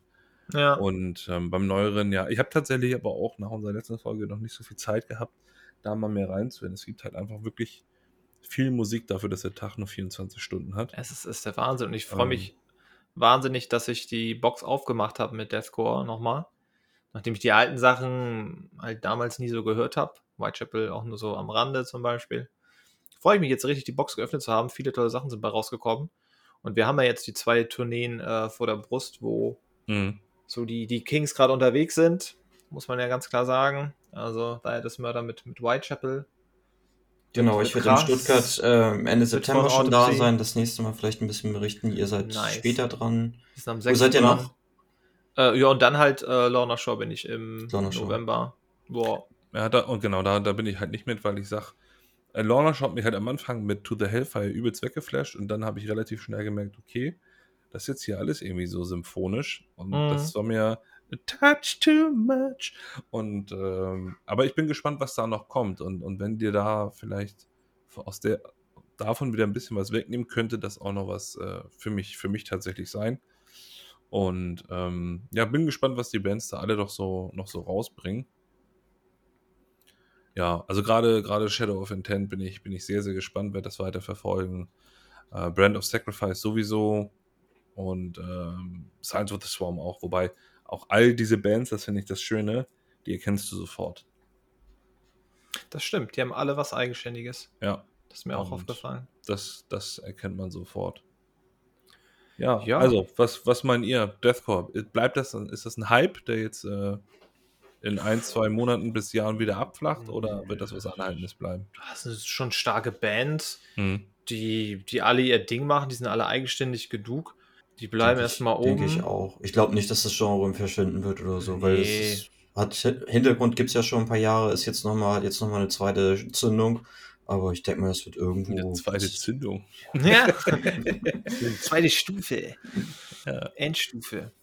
ja. Und ähm, beim Neueren, ja, ich habe tatsächlich aber auch nach unserer letzten Folge noch nicht so viel Zeit gehabt, da mal mehr reinzuhören. Es gibt halt einfach wirklich viel Musik dafür, dass der Tag nur 24 Stunden hat. Es ist, ist der Wahnsinn und ich freue Ähm. mich wahnsinnig, dass ich die Box aufgemacht habe mit Deathcore nochmal. Nachdem ich die alten Sachen halt damals nie so gehört habe. Whitechapel auch nur so am Rande zum Beispiel. Freue ich mich jetzt richtig, die Box geöffnet zu haben. Viele tolle Sachen sind bei rausgekommen. Und wir haben ja jetzt die zwei Tourneen äh, vor der Brust, wo Mhm. so die, die Kings gerade unterwegs sind. Muss man ja ganz klar sagen. Also daher das Mörder mit, mit Whitechapel. Genau, ich werde in. Stuttgart äh, Ende September schon da Autopsy. sein. Das nächste Mal vielleicht ein bisschen berichten. Ihr seid Nice. später dran. Wo 6. seid ihr noch? Äh, ja, und dann halt äh, Lorna Shore bin ich im. November. Boah. Ja, da, und genau, da, da bin ich halt nicht mit, weil ich sag, äh, Lorna schaut mich halt am Anfang mit To the Hellfire übelst weggeflasht und dann habe ich relativ schnell gemerkt, okay, das ist jetzt hier alles irgendwie so symphonisch und Mhm. das war mir touch too much. Und ähm, aber ich bin gespannt, was da noch kommt und, und wenn dir da vielleicht aus der davon wieder ein bisschen was wegnehmen könnte, das auch noch was äh, für mich für mich tatsächlich sein. Und ähm, ja, bin gespannt, was die Bands da alle doch so noch so rausbringen. Ja, also gerade gerade Shadow of Intent bin ich bin ich sehr sehr gespannt, werde das weiter verfolgen. Äh, Brand of Sacrifice sowieso und ähm, Science of the Swarm auch, wobei auch all diese Bands, das finde ich das Schöne, die erkennst du sofort. Das stimmt, die haben alle was Eigenständiges. Ja, Das ist mir auch aufgefallen. das das erkennt man sofort. Ja, Ja. also was was meint ihr? Deathcore, bleibt das ist das ein Hype, der jetzt äh, in ein, zwei Monaten bis Jahren wieder abflacht oder wird das was Anhaltendes bleiben? Das sind schon starke Bands, Hm. die, die alle ihr Ding machen, die sind alle eigenständig genug. Die bleiben erstmal oben. Denke ich auch. Ich glaube nicht, dass das Genre verschwinden wird oder so, weil Nee. es hat Hintergrund gibt es ja schon ein paar Jahre, ist jetzt nochmal jetzt noch mal eine zweite Zündung. Aber ich denke mal, das wird irgendwo. Eine zweite Zündung. Ja. Zweite Stufe. Ja. Endstufe.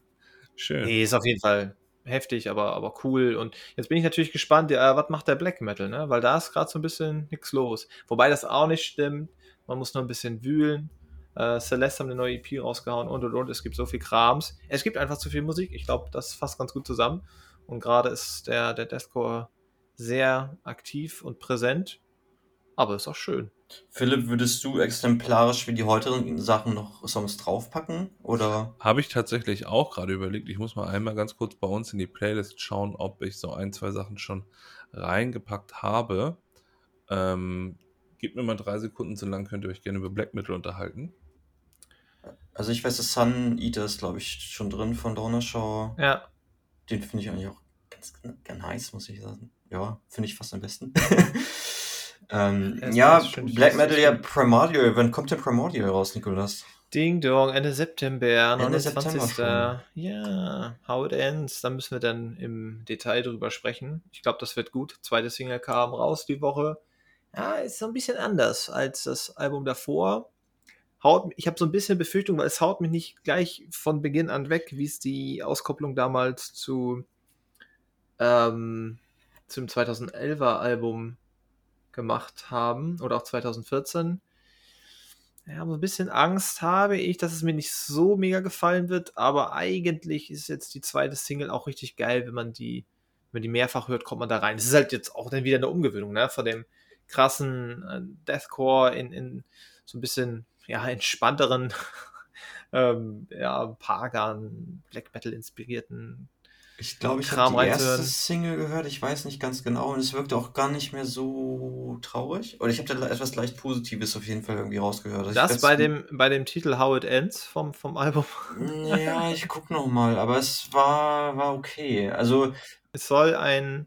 Schön. Nee, ist auf jeden Fall heftig, aber, aber cool. Und jetzt bin ich natürlich gespannt, ja, was macht der Black Metal, ne? Weil da ist gerade so ein bisschen nichts los. Wobei das auch nicht stimmt. Man muss nur ein bisschen wühlen. Äh, Celeste haben eine neue EP rausgehauen und und und. Es gibt so viel Krams. Es gibt einfach zu viel Musik. Ich glaube, das fasst ganz gut zusammen. Und gerade ist der, der Deathcore sehr aktiv und präsent. Aber ist auch schön. Philipp, würdest du exemplarisch wie die heutigen Sachen noch Songs draufpacken? Oder? Habe ich tatsächlich auch gerade überlegt. Ich muss mal einmal ganz kurz bei uns in die Playlist schauen, ob ich so ein, zwei Sachen schon reingepackt habe. Ähm, gebt mir mal drei Sekunden, so lang könnt ihr euch gerne über Black Metal unterhalten. Also ich weiß, dass Sun Eater ist, glaube ich, schon drin von Donnerschau. Ja. Den finde ich eigentlich auch ganz, ganz nice, muss ich sagen. Ja, finde ich fast am besten. ähm, Ja, stimmt, Black das Metal, ja. Primordial. Wann kommt der Primordial raus, Nikolas? Ding Dong, Ende September, Ende 29. September ja, How It Ends. Da müssen wir dann im Detail drüber sprechen. Ich glaube, das wird gut. Zweite Single kam raus die Woche. Ja, ist so ein bisschen anders als das Album davor. Haut, ich habe so ein bisschen Befürchtung, weil es haut mich nicht gleich von Beginn an weg, wie es die Auskopplung damals zu ähm, zum 2011er Album gemacht haben oder auch 2014. Ja, aber ein bisschen Angst habe ich, dass es mir nicht so mega gefallen wird, aber eigentlich ist jetzt die zweite Single auch richtig geil, wenn man die, wenn man die mehrfach hört, kommt man da rein. Es ist halt jetzt auch dann wieder eine Umgewöhnung, ne, von dem krassen äh, Deathcore in, in so ein bisschen, ja, entspannteren, ähm, ja, Pagan, Black Metal inspirierten Ich glaube, ich habe die erste. Single gehört, ich weiß nicht ganz genau, und es wirkte auch gar nicht mehr so traurig. Oder ich habe da etwas leicht Positives auf jeden Fall irgendwie rausgehört. Also Das weiß- bei dem, bei dem Titel How It Ends vom, vom Album. Ja, ich guck noch mal, aber es war, war okay. Also, Es soll einen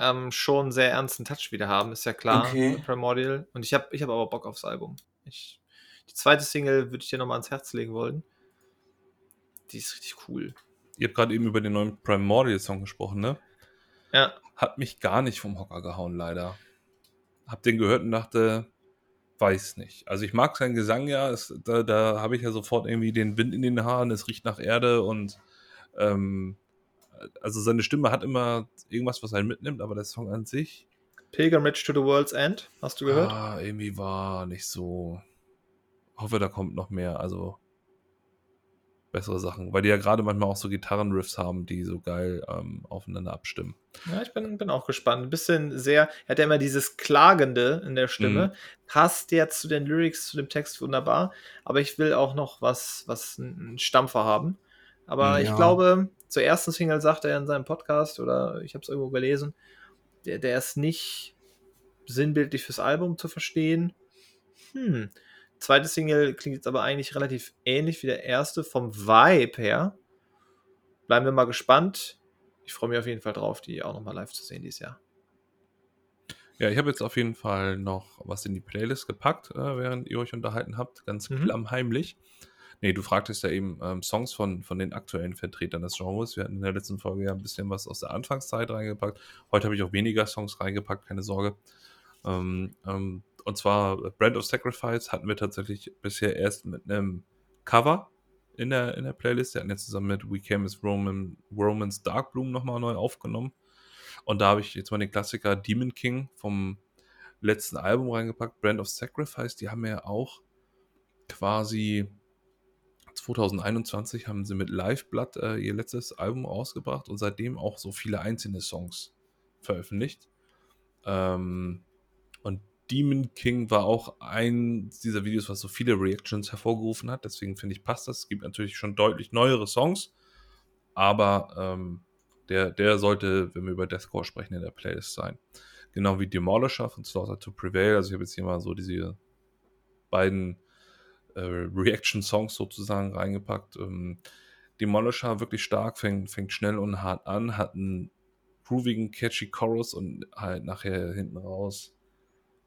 ähm, schon sehr ernsten Touch wieder haben, ist ja klar. Okay. mit Primordial. Und ich habe ich hab aber Bock aufs Album. Ich, Die zweite Single würde ich dir nochmal ans Herz legen wollen. Die ist richtig cool. Ihr habt gerade eben über den neuen Primordial-Song gesprochen, ne? Ja. Hat mich gar nicht vom Hocker gehauen, leider. Hab den gehört und dachte, weiß nicht. Also ich mag seinen Gesang ja, es, da, da habe ich ja sofort irgendwie den Wind in den Haaren, es riecht nach Erde und ähm, also seine Stimme hat immer irgendwas, was einen mitnimmt, aber der Song an sich. Pilgrimage to the World's End, hast du gehört? Ah, irgendwie war nicht so. Hoffe, da kommt noch mehr. Also bessere Sachen, weil die ja gerade manchmal auch so Gitarrenriffs haben, die so geil ähm, aufeinander abstimmen. Ja, ich bin, bin auch gespannt. Ein bisschen sehr, er hat ja immer dieses Klagende in der Stimme. Mhm. Passt jetzt zu den Lyrics, zu dem Text wunderbar, aber ich will auch noch was, was einen Stampfer haben. Aber ja. ich glaube, zur ersten Single sagt er in seinem Podcast, oder ich habe es irgendwo gelesen, der, der ist nicht sinnbildlich fürs Album zu verstehen. Hm, Zweite Single klingt jetzt aber eigentlich relativ ähnlich wie der erste vom Vibe her. Bleiben wir mal gespannt. Ich freue mich auf jeden Fall drauf, die auch nochmal live zu sehen dieses Jahr. Ja, ich habe jetzt auf jeden Fall noch was in die Playlist gepackt, äh, während ihr euch unterhalten habt, ganz mhm. klammheimlich. Nee, du fragtest ja eben ähm, Songs von, von den aktuellen Vertretern des Genres. Wir hatten in der letzten Folge ja ein bisschen was aus der Anfangszeit reingepackt. Heute habe ich auch weniger Songs reingepackt, keine Sorge. Ähm, ähm, und zwar Brand of Sacrifice hatten wir tatsächlich bisher erst mit einem Cover in der, in der Playlist. Wir hatten jetzt zusammen mit We Came as Roman, Romans Dark Bloom nochmal neu aufgenommen. Und da habe ich jetzt mal den Klassiker Demon King vom letzten Album reingepackt, Brand of Sacrifice. Die haben ja auch quasi 2021 haben sie mit Live Blood äh, ihr letztes Album ausgebracht und seitdem auch so viele einzelne Songs veröffentlicht. Ähm, und Demon King war auch ein dieser Videos, was so viele Reactions hervorgerufen hat. Deswegen finde ich, passt das. Es gibt natürlich schon deutlich neuere Songs, aber ähm, der, der sollte, wenn wir über Deathcore sprechen, in der Playlist sein. Genau wie Demolisher von Slaughter to Prevail. Also ich habe jetzt hier mal so diese beiden äh, Reaction-Songs sozusagen reingepackt. Ähm, Demolisher wirklich stark, fängt, fängt schnell und hart an, hat einen groovigen, catchy Chorus und halt nachher hinten raus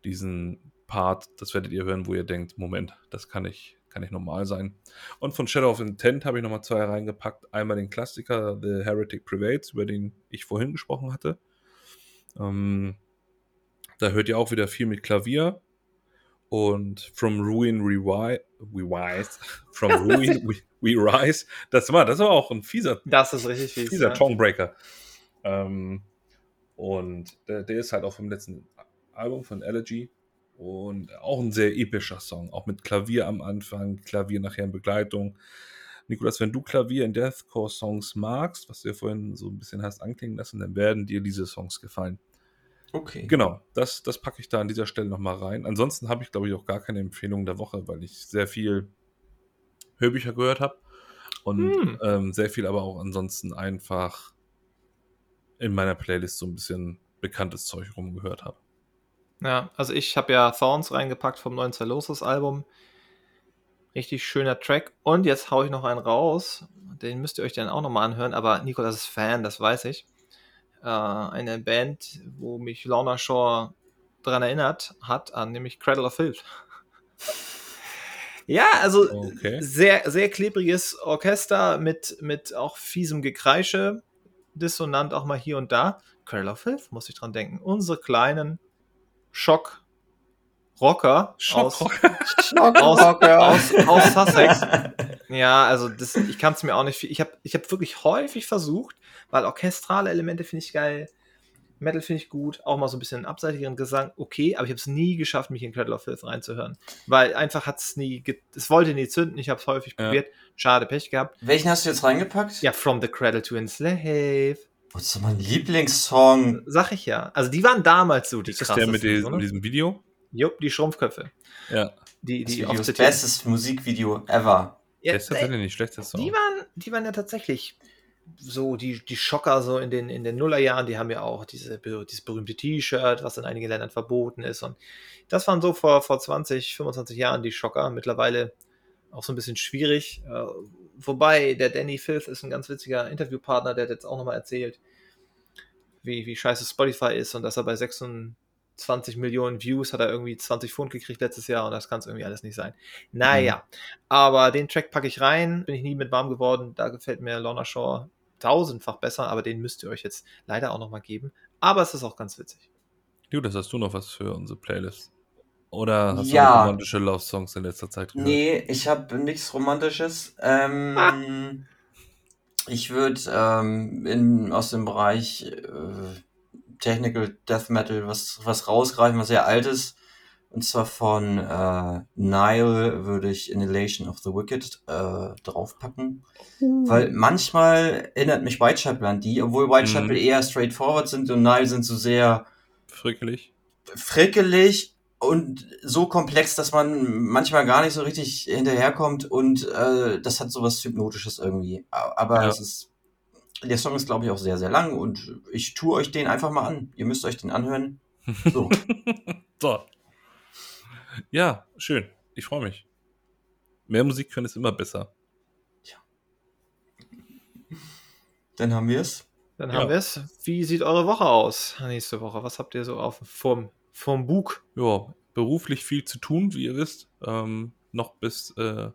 diesen Part, das werdet ihr hören, wo ihr denkt, Moment, das kann ich, kann nicht normal sein. Und von Shadow of Intent habe ich nochmal zwei reingepackt. Einmal den Klassiker The Heretic Prevails, über den ich vorhin gesprochen hatte. Ähm, da hört ihr auch wieder viel mit Klavier. Und From Ruin We Rise, From Ruin we, we, Rise, das war, das war auch ein fieser, das ist richtig fies, fieser ja. Tonebreaker. Ähm, und der, der, ist halt auch vom letzten Album von Elegy. Und auch ein sehr epischer Song, auch mit Klavier am Anfang, Klavier nachher in Begleitung. Nikolas, wenn du Klavier in Deathcore-Songs magst, was du ja vorhin so ein bisschen hast anklingen lassen, dann werden dir diese Songs gefallen. Okay. Genau, das, das packe ich da an dieser Stelle nochmal rein. Ansonsten habe ich, glaube ich, auch gar keine Empfehlung der Woche, weil ich sehr viel Hörbücher gehört habe und hm. ähm, sehr viel aber auch ansonsten einfach in meiner Playlist so ein bisschen bekanntes Zeug rumgehört habe. Ja, also ich habe ja Thorns reingepackt vom neuen Celosus Album. Richtig schöner Track. Und jetzt haue ich noch einen raus. Den müsst ihr euch dann auch nochmal anhören. Aber Nikolas ist Fan, das weiß ich. Äh, eine Band, wo mich Lorna Shaw daran erinnert hat, an nämlich Cradle of Filth. ja, also okay. sehr, sehr klebriges Orchester mit, mit auch fiesem Gekreische. Dissonant auch mal hier und da. Cradle of Filth, muss ich dran denken. Unsere kleinen Schock Rocker aus, Schock aus, aus, aus, Sussex. ja, also das, ich kann es mir auch nicht. Ich habe ich hab wirklich häufig versucht, weil orchestrale Elemente finde ich geil, Metal finde ich gut, auch mal so ein bisschen abseitigeren Gesang, okay, aber ich habe es nie geschafft, mich in Cradle of Filth reinzuhören, weil einfach hat es nie, es wollte nie zünden, ich habe es häufig ja. probiert, schade, Pech gehabt. Welchen hast du jetzt reingepackt? Ja, From the Cradle to Enslave. Was ist mein Lieblingssong? Sag ich ja. Also die waren damals so die Ist das der mit, die, mit diesem Video? Jupp, die Schrumpfköpfe. Ja. Die, die das, das bestes Musikvideo ever. Ja, das ist tatsächlich nicht schlecht, Song. Die waren, die waren ja tatsächlich so, die, die Schocker so in den, in den Nullerjahren, die haben ja auch diese, dieses berühmte T-Shirt, was in einigen Ländern verboten ist. Und das waren so vor, vor 20, 25 Jahren die Schocker. Mittlerweile auch so ein bisschen schwierig. Äh, wobei der Danny Filth ist ein ganz witziger Interviewpartner, der hat jetzt auch nochmal erzählt, wie, wie scheiße Spotify ist und dass er bei 96 20 Millionen Views, hat er irgendwie 20 Pfund gekriegt letztes Jahr und das kann es irgendwie alles nicht sein. Naja, mhm. aber den Track packe ich rein, bin ich nie mit warm geworden, da gefällt mir Lorna Shaw tausendfach besser, aber den müsst ihr euch jetzt leider auch nochmal geben. Aber es ist auch ganz witzig. Judas, hast du noch was für unsere Playlist? Oder hast ja. du romantische Love-Songs in letzter Zeit gehört? Nee, ich habe nichts Romantisches. Ähm, ah. Ich würde ähm, aus dem Bereich äh, Technical Death Metal was, was rausgreifen, was sehr alt ist. Und zwar von äh, Nile würde ich Inhalation of the Wicked äh, draufpacken. Mhm. Weil manchmal erinnert mich Whitechapel an die, obwohl Whitechapel mhm. eher straightforward sind und Nile sind so sehr frickelig. Frickelig und so komplex, dass man manchmal gar nicht so richtig hinterherkommt und äh, das hat sowas Hypnotisches irgendwie. Aber ja. es ist der Song ist, glaube ich, auch sehr, sehr lang und ich tue euch den einfach mal an. Ihr müsst euch den anhören. So. so. Ja, schön. Ich freue mich. Mehr Musik können ist immer besser. Ja. Dann haben wir es. Dann ja. haben wir es. Wie sieht eure Woche aus nächste Woche? Was habt ihr so auf vom, vom Bug? Ja, beruflich viel zu tun, wie ihr wisst. Ähm, noch bis äh,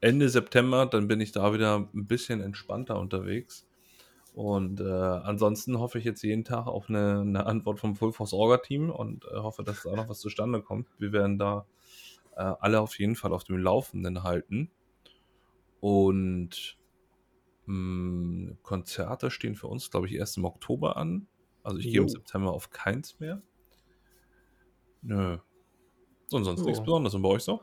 Ende September, dann bin ich da wieder ein bisschen entspannter unterwegs. Und äh, ansonsten hoffe ich jetzt jeden Tag auf eine, eine Antwort vom Full Force Orga Team und äh, hoffe, dass da noch was zustande kommt. Wir werden da äh, alle auf jeden Fall auf dem Laufenden halten. Und mh, hm, Konzerte stehen für uns, glaube ich, erst im Oktober an. Also ich gehe im September auf keins mehr. Nö. Und sonst oh. nichts Besonderes. Und bei euch so?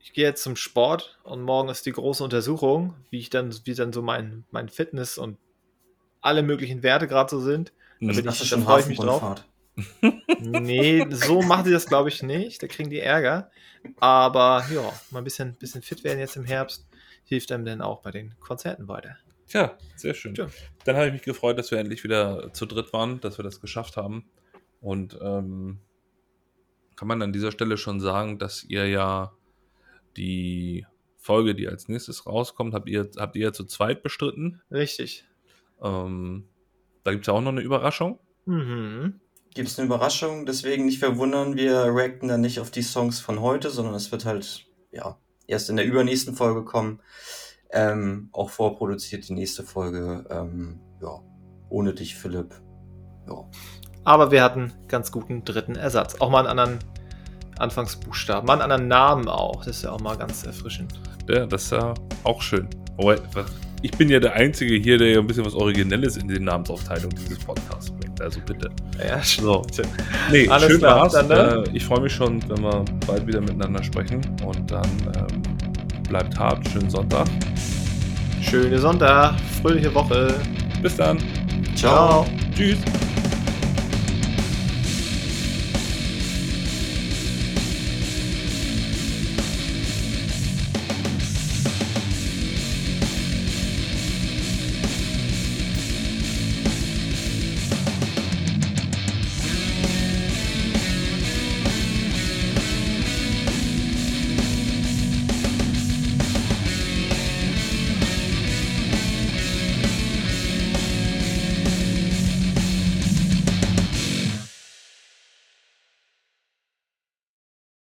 Ich gehe jetzt zum Sport und morgen ist die große Untersuchung, wie ich dann, wie dann so mein, mein Fitness und alle möglichen Werte gerade so sind. Da, bin ich, da freue ich mich drauf. nee, so machen sie das, glaube ich, nicht. Da kriegen die Ärger. Aber ja, mal ein bisschen, bisschen fit werden jetzt im Herbst hilft einem dann auch bei den Konzerten weiter. Ja, sehr schön. Ja. Dann habe ich mich gefreut, dass wir endlich wieder zu dritt waren, dass wir das geschafft haben. Und ähm, kann man an dieser Stelle schon sagen, dass ihr ja die Folge, die als nächstes rauskommt, habt ihr, habt ihr zu zweit bestritten. Richtig. Ähm, da gibt es ja auch noch eine Überraschung. Mhm. Gibt es eine Überraschung, deswegen nicht verwundern, wir reacten dann nicht auf die Songs von heute, sondern es wird halt, ja, erst in der übernächsten Folge kommen. Ähm, auch vorproduziert die nächste Folge, ähm, ja, ohne dich, Philipp. Ja. Aber wir hatten ganz guten dritten Ersatz. Auch mal einen anderen Anfangsbuchstaben, mal einen anderen Namen auch. Das ist ja auch mal ganz erfrischend. Ja, das ist ja auch schön. Oh, ich bin ja der Einzige hier, der ja ein bisschen was Originelles in die Namensaufteilung dieses Podcasts bringt. Also bitte. Ja, so. Nee, Alles schön klar, war's. Dann, ne? äh, ich freue mich schon, wenn wir bald wieder miteinander sprechen. Und dann ähm, bleibt hart. Schönen Sonntag. Schöne Sonntag. Fröhliche Woche. Bis dann. Ciao. Ciao. Tschüss.